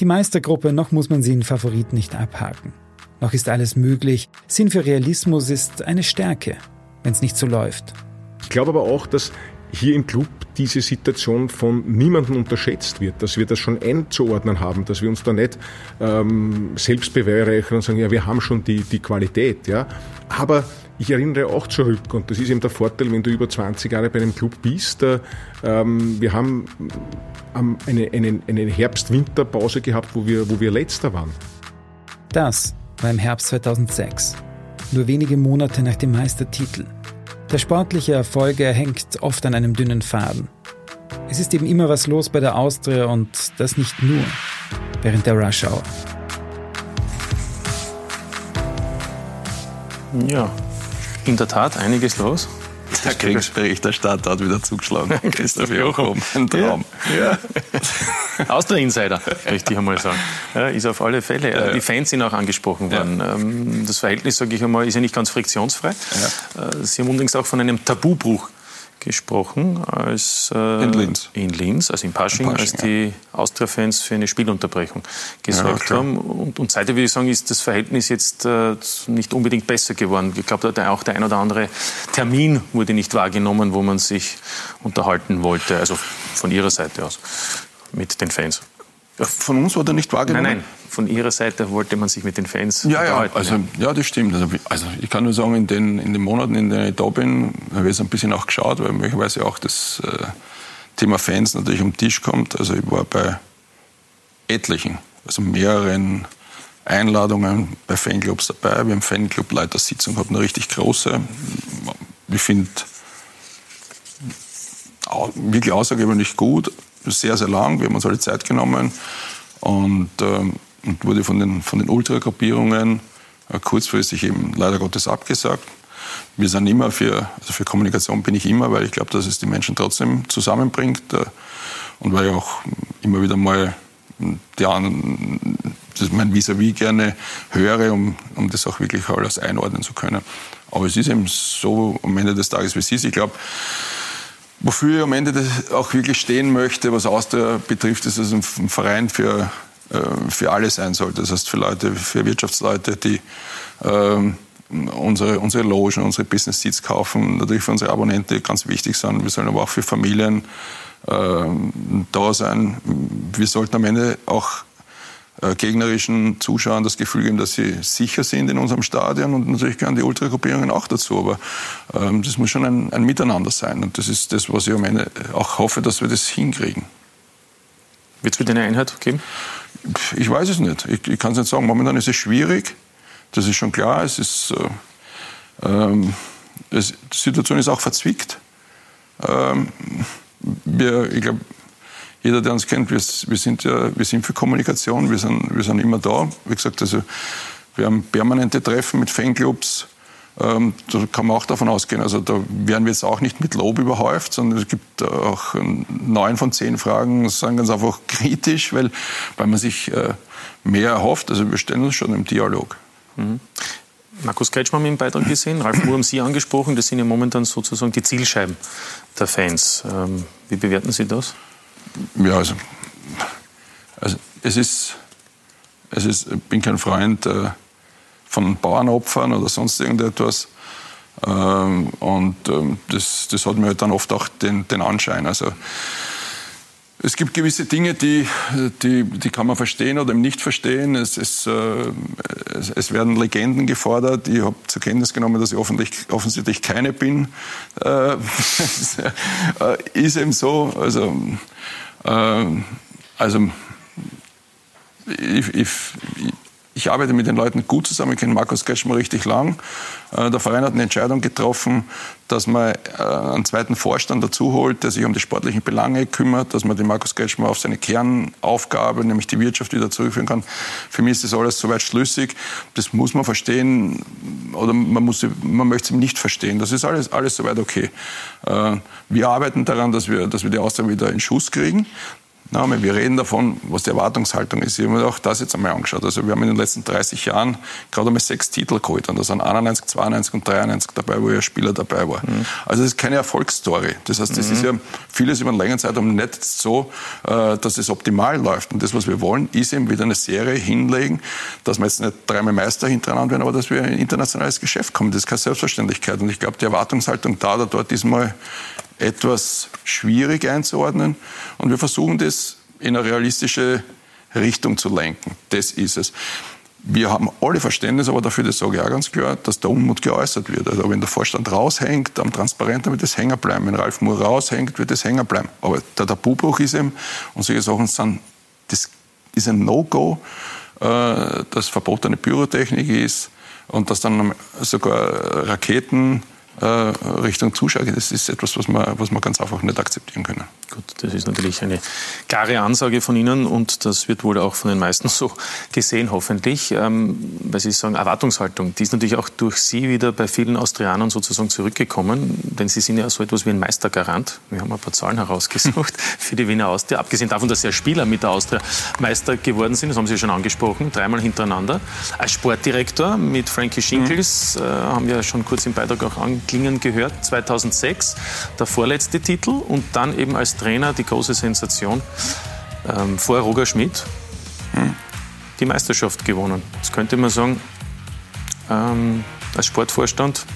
Die Meistergruppe, noch muss man sie in Favoriten nicht abhaken. Noch ist alles möglich. Sinn für Realismus ist eine Stärke wenn es nicht so läuft. Ich glaube aber auch, dass hier im Club diese Situation von niemandem unterschätzt wird, dass wir das schon einzuordnen haben, dass wir uns da nicht ähm, selbst beweihräuchern und sagen, ja, wir haben schon die, die Qualität. Ja. Aber ich erinnere auch zurück, und das ist eben der Vorteil, wenn du über 20 Jahre bei einem Club bist. Äh, ähm, wir haben ähm, eine, eine, eine Herbst-Winter-Pause gehabt, wo wir, wo wir letzter waren. Das war im Herbst 2006 nur wenige Monate nach dem Meistertitel. Der sportliche Erfolg hängt oft an einem dünnen Faden. Es ist eben immer was los bei der Austria und das nicht nur während der Rush Hour. Ja, in der Tat einiges los. Der Kriegsberichterstatter hat wieder zugeschlagen. Christoph Jochum, ein Traum. Ja. ja. Austria Insider, möchte ich einmal sagen. Ja, ist auf alle Fälle. Ja, Die Fans sind auch angesprochen worden. Ähm, das Verhältnis, sage ich einmal, ist ja nicht ganz friktionsfrei. Äh, Sie haben übrigens auch von einem Tabubruch gesprochen, als äh, in, Linz. in Linz, also in Pasching, in Pasching als die ja. Austria-Fans für eine Spielunterbrechung gesorgt ja, haben. Und, und seitdem würde ich sagen, ist das Verhältnis jetzt äh, nicht unbedingt besser geworden. Ich glaube, auch der ein oder andere Termin wurde nicht wahrgenommen, wo man sich unterhalten wollte, also von Ihrer Seite aus mit den Fans. Ja, von uns wurde nicht wahrgenommen? Nein, nein, von Ihrer Seite wollte man sich mit den Fans ja, ja, also, ja, das stimmt. Also, also, ich kann nur sagen, in den, in den Monaten, in denen ich da bin, habe ich es ein bisschen auch geschaut, weil möglicherweise auch das äh, Thema Fans natürlich um den Tisch kommt. Also ich war bei etlichen, also mehreren Einladungen bei Fanclubs dabei. Wir haben Fanclub-Leitersitzung gehabt, eine richtig große. Ich finde wirklich außergewöhnlich gut, sehr, sehr lang. Wir haben uns alle Zeit genommen und, ähm, und wurde von den, von den Ultragruppierungen äh, kurzfristig eben leider Gottes abgesagt. Wir sind immer für, also für Kommunikation bin ich immer, weil ich glaube, dass es die Menschen trotzdem zusammenbringt äh, und weil ich auch immer wieder mal die anderen, das mein Vis-à-vis -vis gerne höre, um, um das auch wirklich alles einordnen zu können. Aber es ist eben so am Ende des Tages, wie es ist. Ich glaube, wofür ich am Ende auch wirklich stehen möchte, was Austria betrifft, ist, dass ein Verein für, für alle sein sollte. Das heißt, für Leute, für Wirtschaftsleute, die ähm, unsere, unsere Logen, unsere Business Seats kaufen, natürlich für unsere Abonnenten ganz wichtig sind. Wir sollen aber auch für Familien äh, da sein. Wir sollten am Ende auch äh, gegnerischen Zuschauern das Gefühl geben, dass sie sicher sind in unserem Stadion und natürlich gehören die Ultragruppierungen auch dazu. Aber ähm, das muss schon ein, ein, Miteinander sein und das ist das, was ich am Ende auch hoffe, dass wir das hinkriegen. Wird es wieder eine Einheit geben? Ich weiß es nicht. Ich, ich kann es nicht sagen. Momentan ist es schwierig. Das ist schon klar. Es ist, äh, ähm, es, die Situation ist auch verzwickt. Ähm, wir, ich glaube, jeder, der uns kennt, wir, wir, sind ja, wir sind für Kommunikation, wir sind, wir sind immer da. Wie gesagt, also wir haben permanente Treffen mit Fanclubs. Ähm, da kann man auch davon ausgehen. Also da werden wir jetzt auch nicht mit Lob überhäuft, sondern es gibt auch neun von zehn Fragen, sagen ganz einfach kritisch, weil, weil man sich äh, mehr erhofft. Also wir stellen uns schon im Dialog. Mhm. Markus Kretschmann haben im Beitrag gesehen, Ralf Moore haben Sie angesprochen, das sind ja momentan sozusagen die Zielscheiben der Fans. Ähm, wie bewerten Sie das? Ja, also, also es ist, es ist, ich bin kein Freund äh, von Bauernopfern oder sonst irgendetwas. Ähm, und ähm, das, das hat mir halt dann oft auch den, den Anschein. Also es gibt gewisse Dinge, die, die, die kann man verstehen oder nicht verstehen. Es, es, äh, es, es werden Legenden gefordert. Ich habe zur Kenntnis genommen, dass ich offensichtlich keine bin. Äh, ist eben so. Also, äh, also ich, ich, ich arbeite mit den Leuten gut zusammen. Ich kenne Markus Kretschmer richtig lang. Äh, der Verein hat eine Entscheidung getroffen, dass man äh, einen zweiten Vorstand dazu holt, der sich um die sportlichen Belange kümmert, dass man den Markus Kretschmer auf seine Kernaufgabe, nämlich die Wirtschaft, wieder zurückführen kann. Für mich ist das alles soweit schlüssig. Das muss man verstehen oder man, muss, man möchte es nicht verstehen. Das ist alles, alles soweit okay. Äh, wir arbeiten daran, dass wir, dass wir die Austria wieder in Schuss kriegen. Na, wir reden davon, was die Erwartungshaltung ist. Ich habe mir auch das jetzt einmal angeschaut. Also wir haben in den letzten 30 Jahren gerade einmal sechs Titel geholt. Und da sind 91, 92 und 93 dabei, wo ja Spieler dabei war. Mhm. Also das ist keine Erfolgsstory. Das heißt, das mhm. ist ja vieles über einen längeren Zeitraum nicht so, äh, dass es optimal läuft. Und das, was wir wollen, ist eben wieder eine Serie hinlegen, dass wir jetzt nicht dreimal Meister hintereinander werden, aber dass wir in ein internationales Geschäft kommen. Das ist keine Selbstverständlichkeit. Und ich glaube, die Erwartungshaltung da oder dort ist mal etwas schwierig einzuordnen. Und wir versuchen das in eine realistische Richtung zu lenken. Das ist es. Wir haben alle Verständnis aber dafür, das sage ich auch ganz klar, dass der Unmut geäußert wird. Also wenn der Vorstand raushängt am Transparenter wird das hängen bleiben. Wenn Ralf Moore raushängt, wird das hängen bleiben. Aber der Tabubruch ist eben, und solche Sachen sind, das ist ein No-Go, äh, dass verbotene Pyrotechnik ist und dass dann sogar Raketen Richtung Zuschauer. Das ist etwas, was man, was man ganz einfach nicht akzeptieren können. Gut, das ist natürlich eine klare Ansage von Ihnen und das wird wohl auch von den meisten so gesehen, hoffentlich. Ähm, weil Sie sagen, Erwartungshaltung, die ist natürlich auch durch Sie wieder bei vielen Austrianern sozusagen zurückgekommen, denn Sie sind ja so etwas wie ein Meistergarant. Wir haben ein paar Zahlen herausgesucht für die Wiener Austria. Abgesehen davon, dass Sie als Spieler mit der Austria Meister geworden sind, das haben Sie schon angesprochen, dreimal hintereinander. Als Sportdirektor mit Frankie Schinkels, mhm. äh, haben wir schon kurz im Beitrag auch angesprochen, Klingen gehört, 2006, der vorletzte Titel und dann eben als Trainer die große Sensation ähm, vor Roger Schmidt hm, die Meisterschaft gewonnen. Jetzt könnte man sagen, ähm, als Sportvorstand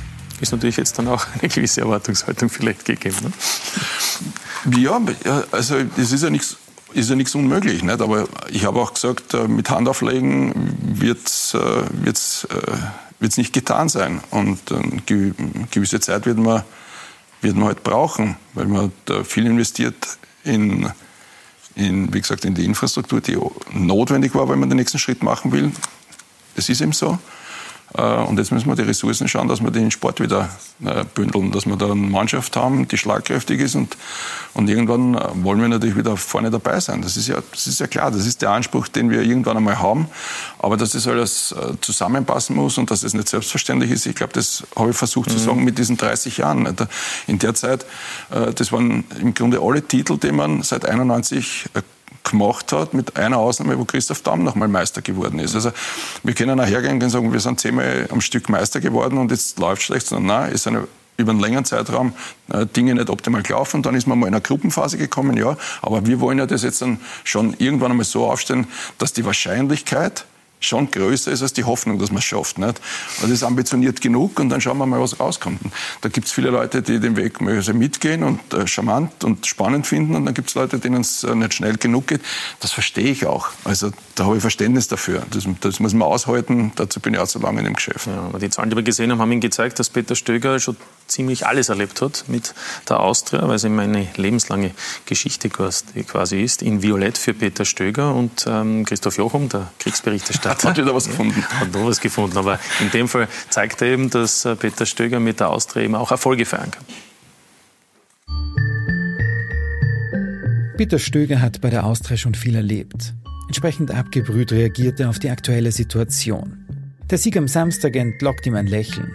ist natürlich jetzt dann auch eine gewisse Erwartungshaltung vielleicht gegeben. Ne? Ja, also es ist ja nichts ist ja nichts unmöglich. Nicht? Aber ich habe auch gesagt, äh, mit Handauflegen wird es äh, äh, nicht getan sein. Und eine gewisse Zeit wird man, wird man halt brauchen, weil man hat viel investiert in, in, wie gesagt, in die Infrastruktur, die notwendig war, wenn man den nächsten Schritt machen will. Das ist eben so. Äh, und jetzt müssen wir die Ressourcen schauen, dass wir den Sport wieder äh, bündeln, dass wir da eine Mannschaft haben, die schlagkräftig ist und, und irgendwann äh, wollen wir natürlich wieder vorne dabei sein. Das ist, ja, das ist ja klar, das ist der Anspruch, den wir irgendwann einmal haben. Aber dass das alles zusammenpassen muss und dass das nicht selbstverständlich ist, ich glaube, das habe ich versucht mhm. zu sagen mit diesen 30 Jahren. In der Zeit, das waren im Grunde alle Titel, die man seit 91 gemacht hat, mit einer Ausnahme, wo Christoph Damm nochmal Meister geworden ist. Also wir können auch hergehen und sagen, wir sind zehnmal am Stück Meister geworden und jetzt läuft schlecht, sondern nein, es sind über einen längeren Zeitraum äh, Dinge nicht optimal gelaufen. Dann ist man mal in eine Gruppenphase gekommen, ja. Aber wir wollen ja das jetzt dann schon irgendwann einmal so aufstellen, dass die Wahrscheinlichkeit, schon größer ist als die Hoffnung, dass man es schafft. Nicht? Das ist ambitioniert genug und dann schauen wir mal, was rauskommt. Da gibt es viele Leute, die den Weg mitgehen und äh, charmant und spannend finden und dann gibt es Leute, denen es äh, nicht schnell genug geht. Das verstehe ich auch. Also da habe ich Verständnis dafür. Das, das, muss man aushalten. Dazu bin ich auch so lange in dem Geschäft. Ja, aber die Zahlen, die wir gesehen haben, haben Ihnen gezeigt, dass Peter Stöger schon ziemlich alles erlebt hat mit der Austria, weil es immer eine lebenslange Geschichte quasi ist. In Violett für Peter Stöger und ähm, Christoph Jochum, der Kriegsberichterstatter hat wieder was gefunden. Hat noch was gefunden. Aber in dem Fall zeigt er eben, dass äh, Peter Stöger mit der Austria eben auch Erfolge feiern kann. Peter Stöger hat bei der Austria schon viel erlebt. Entsprechend abgebrüht reagiert er auf die aktuelle Situation. Der Sieg am Samstag entlockt ihm ein Lächeln.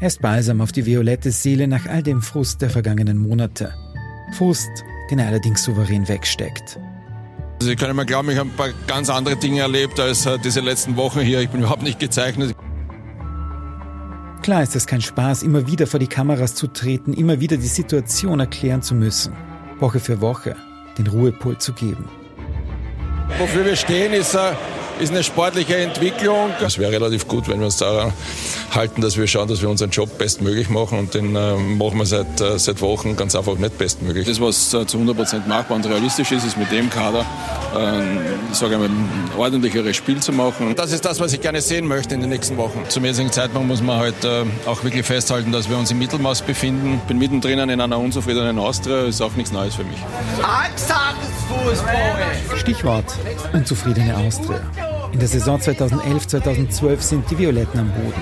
Er ist balsam auf die violette Seele nach all dem Frust der vergangenen Monate. Frust, den er allerdings souverän wegsteckt. Also Sie können mir glauben, ich habe ein paar ganz andere Dinge erlebt als äh, diese letzten Wochen hier. Ich bin überhaupt nicht gezeichnet. Klar ist es kein Spaß, immer wieder vor die Kameras zu treten, immer wieder die Situation erklären zu müssen. Woche für Woche den Ruhepol zu geben. Wofür wir stehen, ist äh, ist eine sportliche Entwicklung. Es wäre relativ gut, wenn wir uns daran halten, dass wir schauen, dass wir unseren Job bestmöglich machen und den äh, machen wir seit, äh, seit Wochen ganz einfach nicht bestmöglich. Das, was äh, zu 100 Prozent machbar und realistisch ist, ist mit dem Kader ähm, sage ich mal, ein ordentlicheres Spiel zu machen. Das ist das, was ich gerne sehen möchte in den nächsten Wochen. Zum jetzigen Zeitpunkt muss man halt äh, auch wirklich festhalten, dass wir uns im Mittelmaß befinden. Ich bin mittendrin in einer unzufriedenen Austria, ist auch nichts Neues für mich. Stichwort unzufriedene Austria. In der Saison 2011-2012 sind die Violetten am Boden.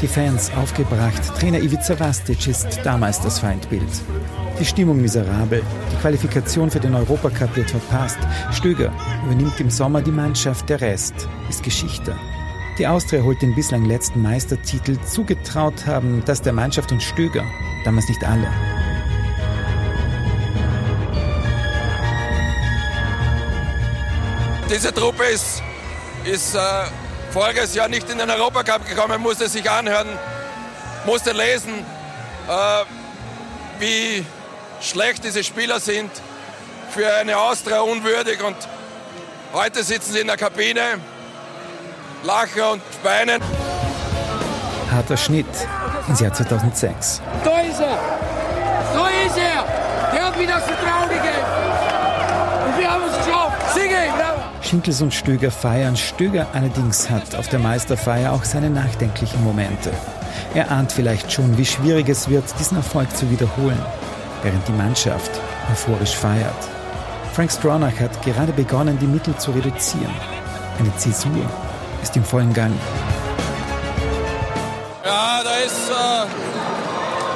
Die Fans aufgebracht, Trainer Ivica Vastic ist damals das Feindbild. Die Stimmung miserabel, die Qualifikation für den Europacup wird verpasst. Stöger übernimmt im Sommer die Mannschaft, der Rest ist Geschichte. Die Austria holt den bislang letzten Meistertitel. Zugetraut haben das der Mannschaft und Stöger, damals nicht alle. Diese Truppe ist ist äh, voriges Jahr nicht in den Europacup gekommen, musste sich anhören, musste lesen, äh, wie schlecht diese Spieler sind, für eine Austria unwürdig. Und heute sitzen sie in der Kabine, lachen und weinen. Harter Schnitt ins Jahr 2006. Da ist er! Da ist er! Der hat wieder das Vertrauen gegeben! Und wir haben es geschafft! Singe! Schinkels und Stöger feiern. Stöger allerdings hat auf der Meisterfeier auch seine nachdenklichen Momente. Er ahnt vielleicht schon, wie schwierig es wird, diesen Erfolg zu wiederholen, während die Mannschaft euphorisch feiert. Frank Stronach hat gerade begonnen, die Mittel zu reduzieren. Eine Zäsur ist im vollen Gang. Ja, da ist, äh,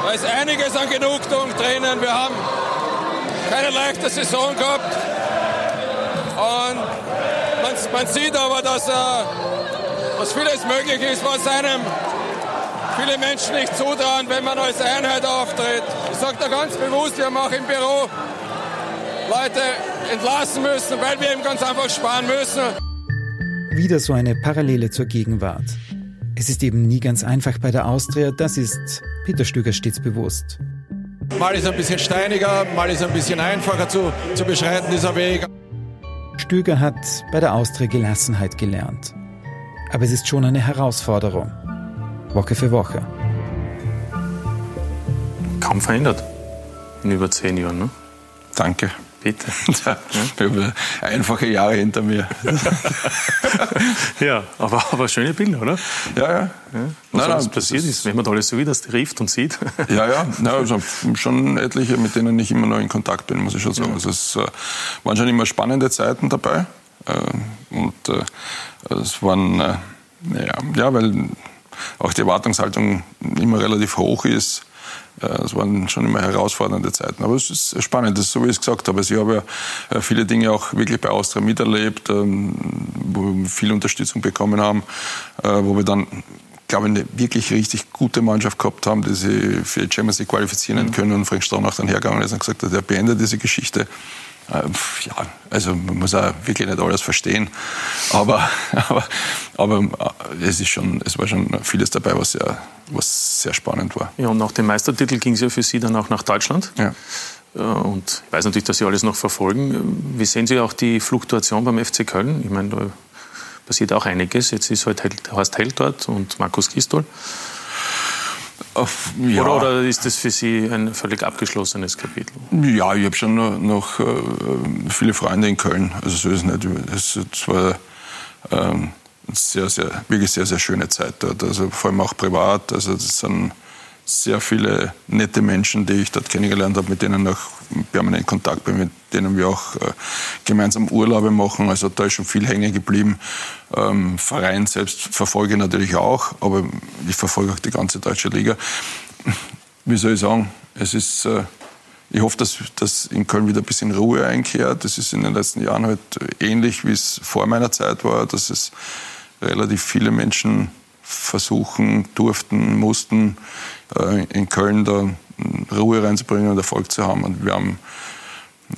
da ist einiges an Genugtuung drinnen. Wir haben keine leichte Saison gehabt. Und man, sieht aber, dass, äh, dass vieles möglich ist, was einem viele Menschen nicht zutrauen, wenn man als Einheit auftritt. Ich sage da ganz bewusst, wir haben auch im Büro Leute entlassen müssen, weil wir eben ganz einfach sparen müssen. Wieder so eine Parallele zur Gegenwart. Es ist eben nie ganz einfach bei der Austria, das ist Peter Stöger stets bewusst. Mal ist ein bisschen steiniger, mal ist ein bisschen einfacher zu, zu beschreiten, dieser Weg. Stöger hat bei der Austria Gelassenheit gelernt. Aber es ist schon eine Herausforderung. Woche für Woche. Kaum verändert. In über zehn Jahren, ne? Danke. Bitte. Ich habe einfache Jahre hinter mir. ja, aber, aber schöne Bilder, oder? Ja, ja. ja was nein, nein, passiert ist, wenn man da alles so wieder trifft und sieht. ja, ja. Nein, also schon etliche, mit denen ich immer noch in Kontakt bin, muss ich schon sagen. Ja. Also es äh, waren schon immer spannende Zeiten dabei. Äh, und äh, es waren, ja, ja, weil auch die Erwartungshaltung immer relativ hoch ist es waren schon immer herausfordernde Zeiten. Aber es ist spannend, das ist so, wie ich es gesagt habe. Also ich habe ja äh, viele Dinge auch wirklich bei Austria miterlebt, ähm, wo wir viel Unterstützung bekommen haben, äh, wo wir dann glaube ich, eine wirklich richtig gute Mannschaft gehabt haben, die sie für die Champions League qualifizieren mhm. können. Und Frank Stronach dann hergegangen ist und gesagt hat, er beendet diese Geschichte. Äh, ja, also man muss auch wirklich nicht alles verstehen, aber, aber, aber äh, es, ist schon, es war schon vieles dabei, was sehr, was sehr spannend war. Ja, und nach dem Meistertitel ging es ja für Sie dann auch nach Deutschland. Ja. Äh, und ich weiß natürlich, dass Sie alles noch verfolgen. Wie sehen Sie auch die Fluktuation beim FC Köln? Ich meine, da passiert auch einiges. Jetzt ist halt Horst Held dort und Markus Gistol. Ja. Oder, oder, ist das für Sie ein völlig abgeschlossenes Kapitel? Ja, ich habe schon noch, noch äh, viele Freunde in Köln. Also so ist es nicht. Es, es war ähm, sehr, sehr, wirklich sehr, sehr schöne Zeit dort. Also vor allem auch privat. Also das sind sehr viele nette Menschen, die ich dort kennengelernt habe, mit denen noch permanent Kontakt bin, mit denen wir auch äh, gemeinsam Urlaube machen. Also da ist schon viel hängen geblieben. Ähm, Verein selbst verfolge ich natürlich auch, aber ich verfolge auch die ganze deutsche Liga. Wie soll ich sagen? Es ist, äh, ich hoffe, dass, dass in Köln wieder ein bisschen Ruhe einkehrt. Das ist in den letzten Jahren halt ähnlich, wie es vor meiner Zeit war, dass es relativ viele Menschen versuchen durften, mussten, äh, in Köln da Ruhe reinzubringen und Erfolg zu haben. Und wir haben,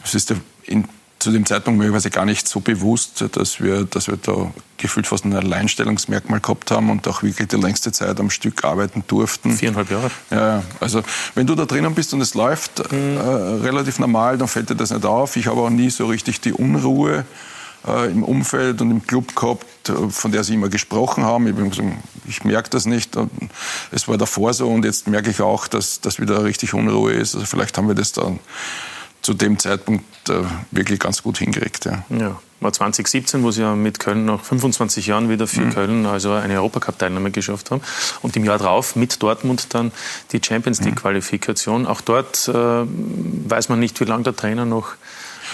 es ist in, zu dem Zeitpunkt möglicherweise gar nicht so bewusst, dass wir, dass wir da gefühlt fast ein Alleinstellungsmerkmal gehabt haben und auch wirklich die längste Zeit am Stück arbeiten durften. Viereinhalb Jahre. Ja, also wenn du da drinnen bist und es läuft mhm. äh, relativ normal, dann fällt dir das nicht auf. Ich habe auch nie so richtig die Unruhe äh, im Umfeld und im Club gehabt, äh, von der sie immer gesprochen haben. Ich, gesagt, ich merke das nicht. Es war davor so und jetzt merke ich auch, dass, dass wieder richtig Unruhe ist. Also vielleicht haben wir das dann zu dem Zeitpunkt äh, wirklich ganz gut hingekriegt. Ja. ja. War 2017, wo sie ja mit Köln nach 25 Jahren wieder für mhm. Köln also eine Europacup-Teilnahme geschafft haben. Und im Jahr darauf mit Dortmund dann die Champions mhm. League-Qualifikation. Auch dort äh, weiß man nicht, wie lange der Trainer noch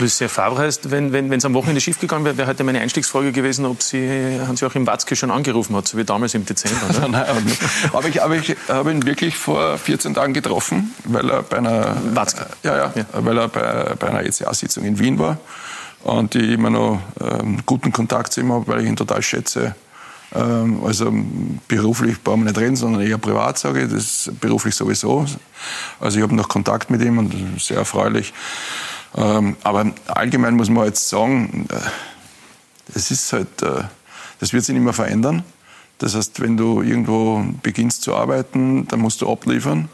Lucien Favre heißt, wenn es wenn, am Wochenende schiefgegangen wäre, wäre heute meine Einstiegsfrage gewesen, ob Sie Hans-Joachim Watzke schon angerufen hat, so wie damals im Dezember. Ne? Nein, aber ich, aber ich habe ihn wirklich vor 14 Tagen getroffen, weil er bei einer, Watzke. Äh, ja, ja, ja, weil er bei, bei einer ECA-Sitzung in Wien war und ich immer noch ähm, guten Kontakt zu ihm habe, weil ich ihn total schätze. Ähm, also beruflich brauchen wir nicht reden, sondern eher privat, sage ich. Das ist beruflich sowieso. Also ich habe noch Kontakt mit ihm und sehr erfreulich. Ähm, aber allgemein muss man jetzt sagen, es äh, ist halt, äh, das wird sich nicht mehr verändern. Das heißt, wenn du irgendwo beginnst zu arbeiten, dann musst du abliefern.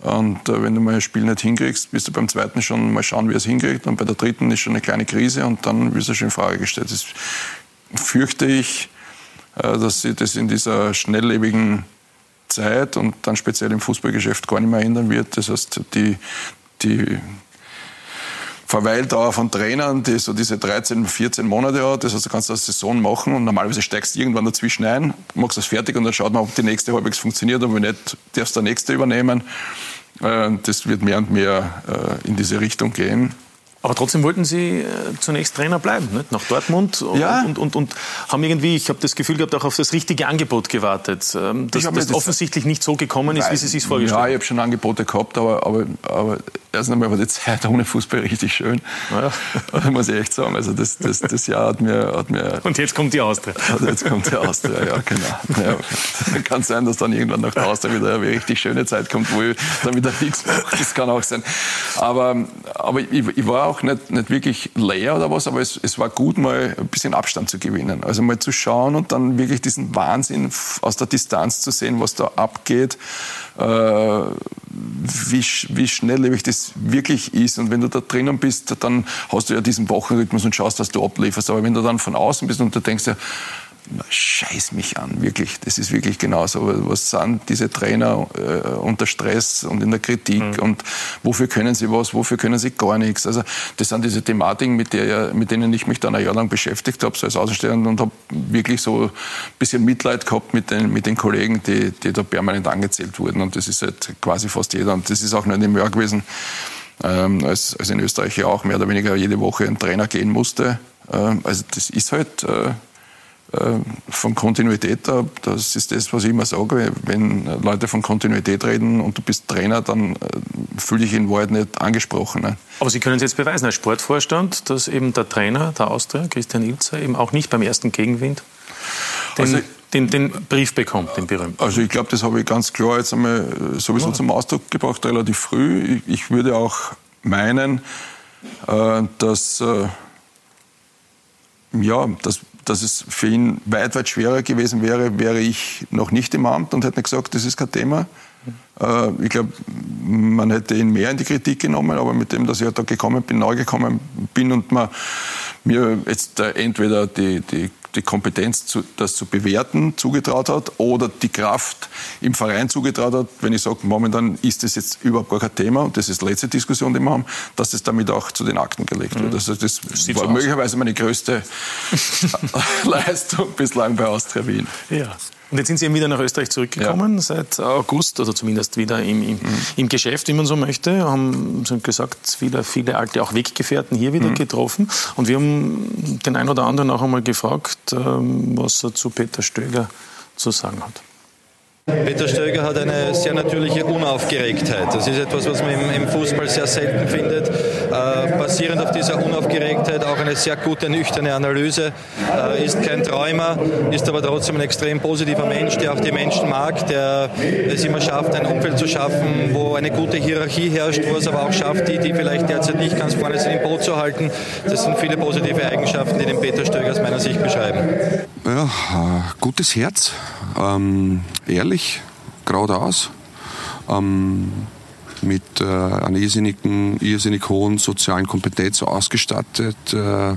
Und äh, wenn du mal ein Spiel nicht hinkriegst, bist du beim zweiten schon mal schauen, wie er es hinkriegt. Und bei der dritten ist schon eine kleine Krise und dann wirst du schon in Frage gestellt. Das fürchte ich, dass sich das in dieser schnelllebigen Zeit und dann speziell im Fußballgeschäft gar nicht mehr ändern wird. Das heißt, die, die Verweildauer von Trainern, die so diese 13, 14 Monate hat. Das heißt, du kannst eine Saison machen und normalerweise steigst du irgendwann dazwischen ein, machst das fertig und dann schaut man, ob die nächste halbwegs funktioniert und wenn nicht, darfst du der nächste übernehmen. Äh, das wird mehr und mehr äh, in diese Richtung gehen. Aber trotzdem wollten Sie äh, zunächst Trainer bleiben, nicht? nach Dortmund und, ja. und, und, und, haben irgendwie, ich habe das Gefühl gehabt, auch auf das richtige Angebot gewartet, ähm, dass das, das offensichtlich nicht so gekommen ist, wie Sie sich vorgestellt haben. Ja, ich habe schon Angebote gehabt, aber, aber, aber erst einmal war die Zeit ohne Fußball richtig schön, ja. muss ich echt sagen. Also das, das, das Jahr hat mir, hat mir... Und jetzt kommt die Austria. Jetzt kommt die Austria, ja genau. Ja. Kann sein, dass dann irgendwann nach der Austria wieder eine richtig schöne Zeit kommt, wo ich dann wieder nichts mache. Das kann auch sein. Aber, aber ich, ich war auch nicht, nicht wirklich leer oder was, aber es, es war gut, mal ein bisschen Abstand zu gewinnen. Also mal zu schauen und dann wirklich diesen Wahnsinn aus der Distanz zu sehen, was da abgeht, äh, wie, wie schnelllebig das wirklich ist. Und wenn du da drinnen bist, dann hast du ja diesen Wochenrhythmus und schaust, dass du ablieferst. Aber wenn du dann von außen bist und du denkst ja, scheiß mich an, wirklich. Das ist wirklich genauso. Was sind diese Trainer äh, unter Stress und in der Kritik mhm. und wofür können sie was, wofür können sie gar nichts? Also das sind diese Thematiken, mit, der, mit denen ich mich dann ein Jahr lang beschäftigt habe, so als Außenstehender und habe wirklich so ein bisschen Mitleid gehabt mit den, mit den Kollegen, die, die da permanent angezählt wurden. Und das ist halt quasi fast jeder. Und das ist auch nicht im Jahr gewesen, ähm, als, als in Österreich ja auch mehr oder weniger jede Woche ein Trainer gehen musste. Ähm, also das ist halt äh, von Kontinuität da, das ist das, was ich immer sage. Wenn Leute von Kontinuität reden und du bist Trainer, dann äh, fühle ich in Wahrheit nicht angesprochen. Ne? Aber Sie können es jetzt beweisen als Sportvorstand, dass eben der Trainer der Austria, Christian Ilzer, eben auch nicht beim ersten Gegenwind den, also, den, den Brief bekommt, den berühmten. Also ich glaube, das habe ich ganz klar jetzt einmal sowieso ja. zum Ausdruck gebracht, relativ früh. Ich, ich würde auch meinen, äh, dass ja, dass dass es für ihn weit, weit schwerer gewesen wäre, wäre ich noch nicht im Amt und hätte gesagt, das ist kein Thema. Äh, ich glaube, man hätte ihn mehr in die Kritik genommen, aber mit dem, dass ich da gekommen bin, neu gekommen bin und man mir jetzt entweder die, die die Kompetenz, zu, das zu bewerten, zugetraut hat oder die Kraft im Verein zugetraut hat, wenn ich sage, momentan ist das jetzt überhaupt gar kein Thema und das ist die letzte Diskussion, die wir haben, dass es damit auch zu den Akten gelegt wird. Mhm. Also das Sieht war so möglicherweise meine größte Leistung bislang bei Austria Wien. Ja. Und jetzt sind Sie eben wieder nach Österreich zurückgekommen, ja. seit August, also zumindest wieder im, im, mhm. im, Geschäft, wie man so möchte. Haben, haben gesagt, viele, viele alte auch Weggefährten hier wieder mhm. getroffen. Und wir haben den einen oder anderen auch einmal gefragt, ähm, was er zu Peter Stöger zu sagen hat. Peter Stöger hat eine sehr natürliche Unaufgeregtheit. Das ist etwas, was man im, Fußball sehr selten findet. Äh, basierend auf dieser Unaufgeregtheit auch eine sehr gute, nüchterne Analyse. Äh, ist kein Träumer, ist aber trotzdem ein extrem positiver Mensch, der auch die Menschen mag, der es immer schafft, ein Umfeld zu schaffen, wo eine gute Hierarchie herrscht, wo es aber auch schafft, die, die vielleicht derzeit nicht ganz vorne sind, im Boot zu halten. Das sind viele positive Eigenschaften, die den Peter Stöger aus meiner Sicht beschreiben. Ja, äh, gutes Herz, ähm, ehrlich, geradeaus, ähm, mit äh, einer irrsinnigen, irrsinnig hohen sozialen Kompetenz ausgestattet, äh,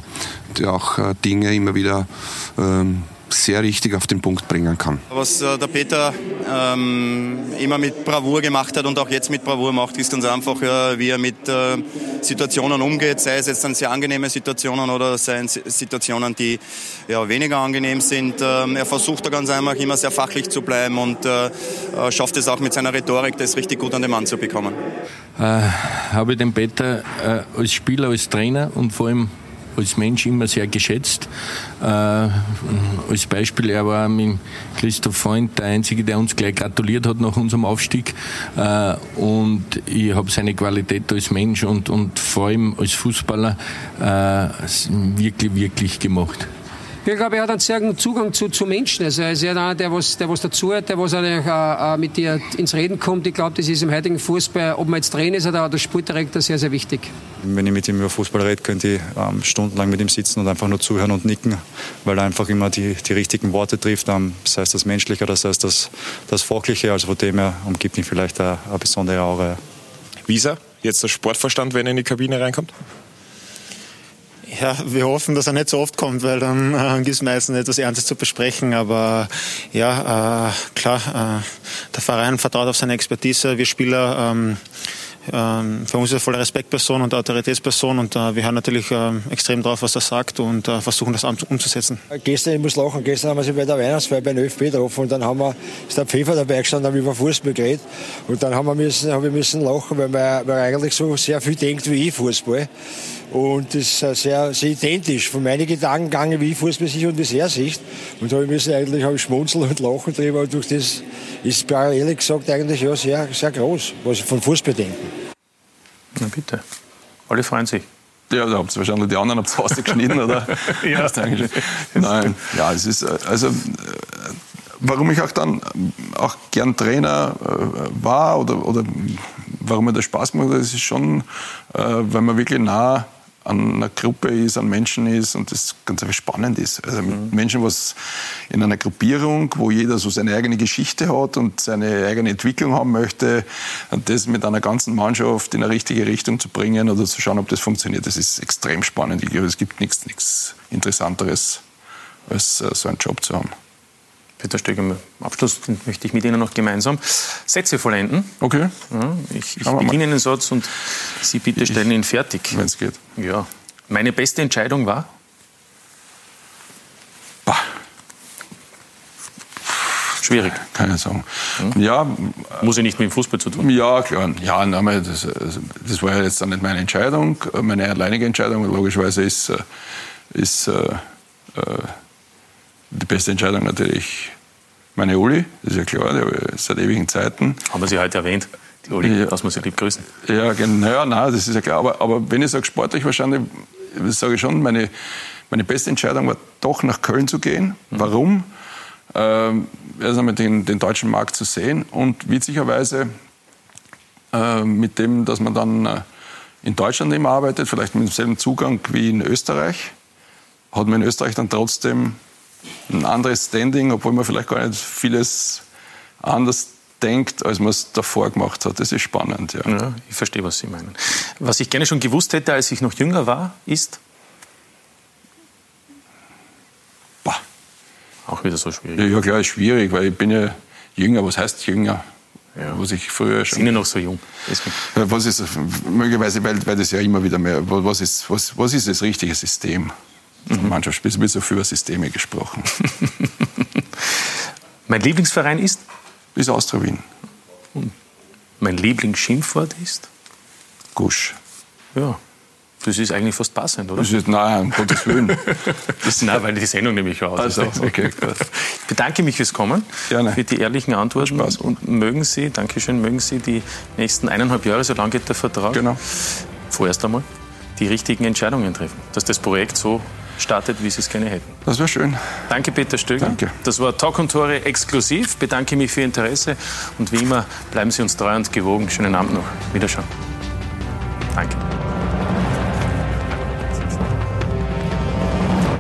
der auch äh, Dinge immer wieder ähm, sehr richtig auf den Punkt bringen kann. Was äh, der Peter ähm, immer mit Bravour gemacht hat und auch jetzt mit Bravour macht, ist ganz einfach, äh, wie er mit äh, Situationen umgeht, sei es jetzt dann sehr angenehme Situationen oder seien Situationen, die ja, weniger angenehm sind. Ähm, er versucht da ganz einfach immer sehr fachlich zu bleiben und äh, äh, schafft es auch mit seiner Rhetorik, das richtig gut an den Mann zu bekommen. Äh, habe ich den Peter als Spieler, als Trainer und vor allem als Mensch immer sehr geschätzt. Äh, als Beispiel, er war mit Christoph Freund der Einzige, der uns gleich gratuliert hat nach unserem Aufstieg. Äh, und ich habe seine Qualität als Mensch und, und vor allem als Fußballer äh, wirklich, wirklich gemacht. Ich glaube, er hat einen sehr guten Zugang zu, zu Menschen. Also er ist ja einer, der was, der was dazu hat, der was eigentlich, äh, mit dir ins Reden kommt. Ich glaube, das ist im heutigen Fußball, ob man jetzt Trainer ist oder der Sportdirektor, sehr, sehr wichtig. Wenn ich mit ihm über Fußball rede, könnte ich ähm, stundenlang mit ihm sitzen und einfach nur zuhören und nicken, weil er einfach immer die, die richtigen Worte trifft, ähm, sei es das Menschliche oder sei es das, das Fachliche. Also von dem her umgibt ihn vielleicht eine, eine besondere Aura. Visa, jetzt der Sportverstand, wenn er in die Kabine reinkommt? Ja, wir hoffen, dass er nicht so oft kommt, weil dann äh, gibt es meistens etwas Ernstes zu besprechen. Aber ja, äh, klar, äh, der Verein vertraut auf seine Expertise. Wir Spieler ähm, ähm, für uns ist er voller Respektperson und Autoritätsperson und äh, wir hören natürlich ähm, extrem drauf, was er sagt und äh, versuchen das umzusetzen. Gestern, ich muss lachen, gestern haben wir sich bei der Weihnachtsfeier bei den ÖFB getroffen und dann haben wir, ist der Pfeffer dabei gestanden, haben über Fußball geredet und dann haben wir müssen, haben wir müssen lachen, weil weil er eigentlich so sehr viel denkt wie ich Fußball. Und das ist sehr, sehr identisch von meinen Gedanken gegangen, wie Fußball sich und das er sieht. Und da habe ich müssen eigentlich habe ich schmunzeln und lachen drüber. Und durch das ist ehrlich gesagt eigentlich ja sehr, sehr groß, was ich von Fußball denke. Na bitte. Alle freuen sich. Ja, da habt ihr wahrscheinlich die anderen habt ausgeschnitten, oder? ja. Nein, ja, es ist, also, äh, warum ich auch dann auch gern Trainer äh, war oder, oder warum mir das Spaß macht, das ist schon, äh, weil man wirklich nah an einer Gruppe ist, an Menschen ist und das ganz einfach spannend ist. Also mit mhm. Menschen, was in einer Gruppierung, wo jeder so seine eigene Geschichte hat und seine eigene Entwicklung haben möchte, und das mit einer ganzen Mannschaft in eine richtige Richtung zu bringen oder zu schauen, ob das funktioniert, das ist extrem spannend. Ich glaube, es gibt nichts, nichts Interessanteres als äh, so einen Job zu haben. Peter Stöger, am Abschluss möchte ich mit Ihnen noch gemeinsam Sätze vollenden. Okay. Ja, ich ich beginne einen Satz und Sie bitte stellen ihn fertig. Wenn es geht. Ja. Meine beste Entscheidung war? Bah. Schwierig. Keine sagen. Ja. Muss ja nicht mit dem Fußball zu tun. Ja, klar. Ja, nein, das, das war ja jetzt dann nicht meine Entscheidung. Meine alleinige Entscheidung, logischerweise, ist, äh, ist äh, äh, die beste Entscheidung natürlich meine Uli. Das ist ja klar, der seit ewigen Zeiten. Haben wir Sie heute erwähnt. Die Uli, ja. dass wir Sie lieb grüßen. Ja, genau, ja, nein, das ist ja klar. Aber, aber wenn ich sage sportlich wahrscheinlich, sage ich schon, meine, meine beste Entscheidung war doch nach Köln zu gehen. Mhm. Warum? Ähm, erst einmal den, den deutschen Markt zu sehen und witzigerweise äh, mit dem, dass man dann äh, in Deutschland eben arbeitet, vielleicht mit demselben Zugang wie in Österreich, hat man in Österreich dann trotzdem ein anderes Standing, obwohl man vielleicht gar nicht vieles anders denkt, als man es davor gemacht hat. Das ist spannend, ja. ja. Ich verstehe, was Sie meinen. Was ich gerne schon gewusst hätte, als ich noch jünger war, ist? Auch wieder so schwierig. Ja, klar, ist schwierig, weil ich bin ja jünger. Was heißt jünger? Ja. Was ich früher schon. Sind ja noch so jung. Was ist, möglicherweise, weil, weil das ja immer wieder mehr, was ist, was, was ist das richtige System? Mhm. Mannschaftsspiel, es wird so viel über Systeme gesprochen. mein Lieblingsverein ist? Ist Austria Wien. Und mein Lieblingsschimpfwort ist? Gusch. Ja, das ist eigentlich fast passend, oder? Das ist, nein, um Gottes Willen. das, nein, weil die Sendung nämlich auch also, okay, gut. Ich bedanke mich fürs Kommen, Gerne. für die ehrlichen Antworten. Spaß. Und mögen Sie, Dankeschön, mögen Sie die nächsten eineinhalb Jahre, so lange geht der Vertrag, genau. vorerst einmal die richtigen Entscheidungen treffen. Dass das Projekt so startet, wie Sie es gerne hätten. Das wäre schön. Danke, Peter Stöger. Danke. Das war Talk und Tore exklusiv. Bedanke mich für Ihr Interesse und wie immer bleiben Sie uns treu und gewogen. Schönen Abend noch. Wiederschauen. Danke.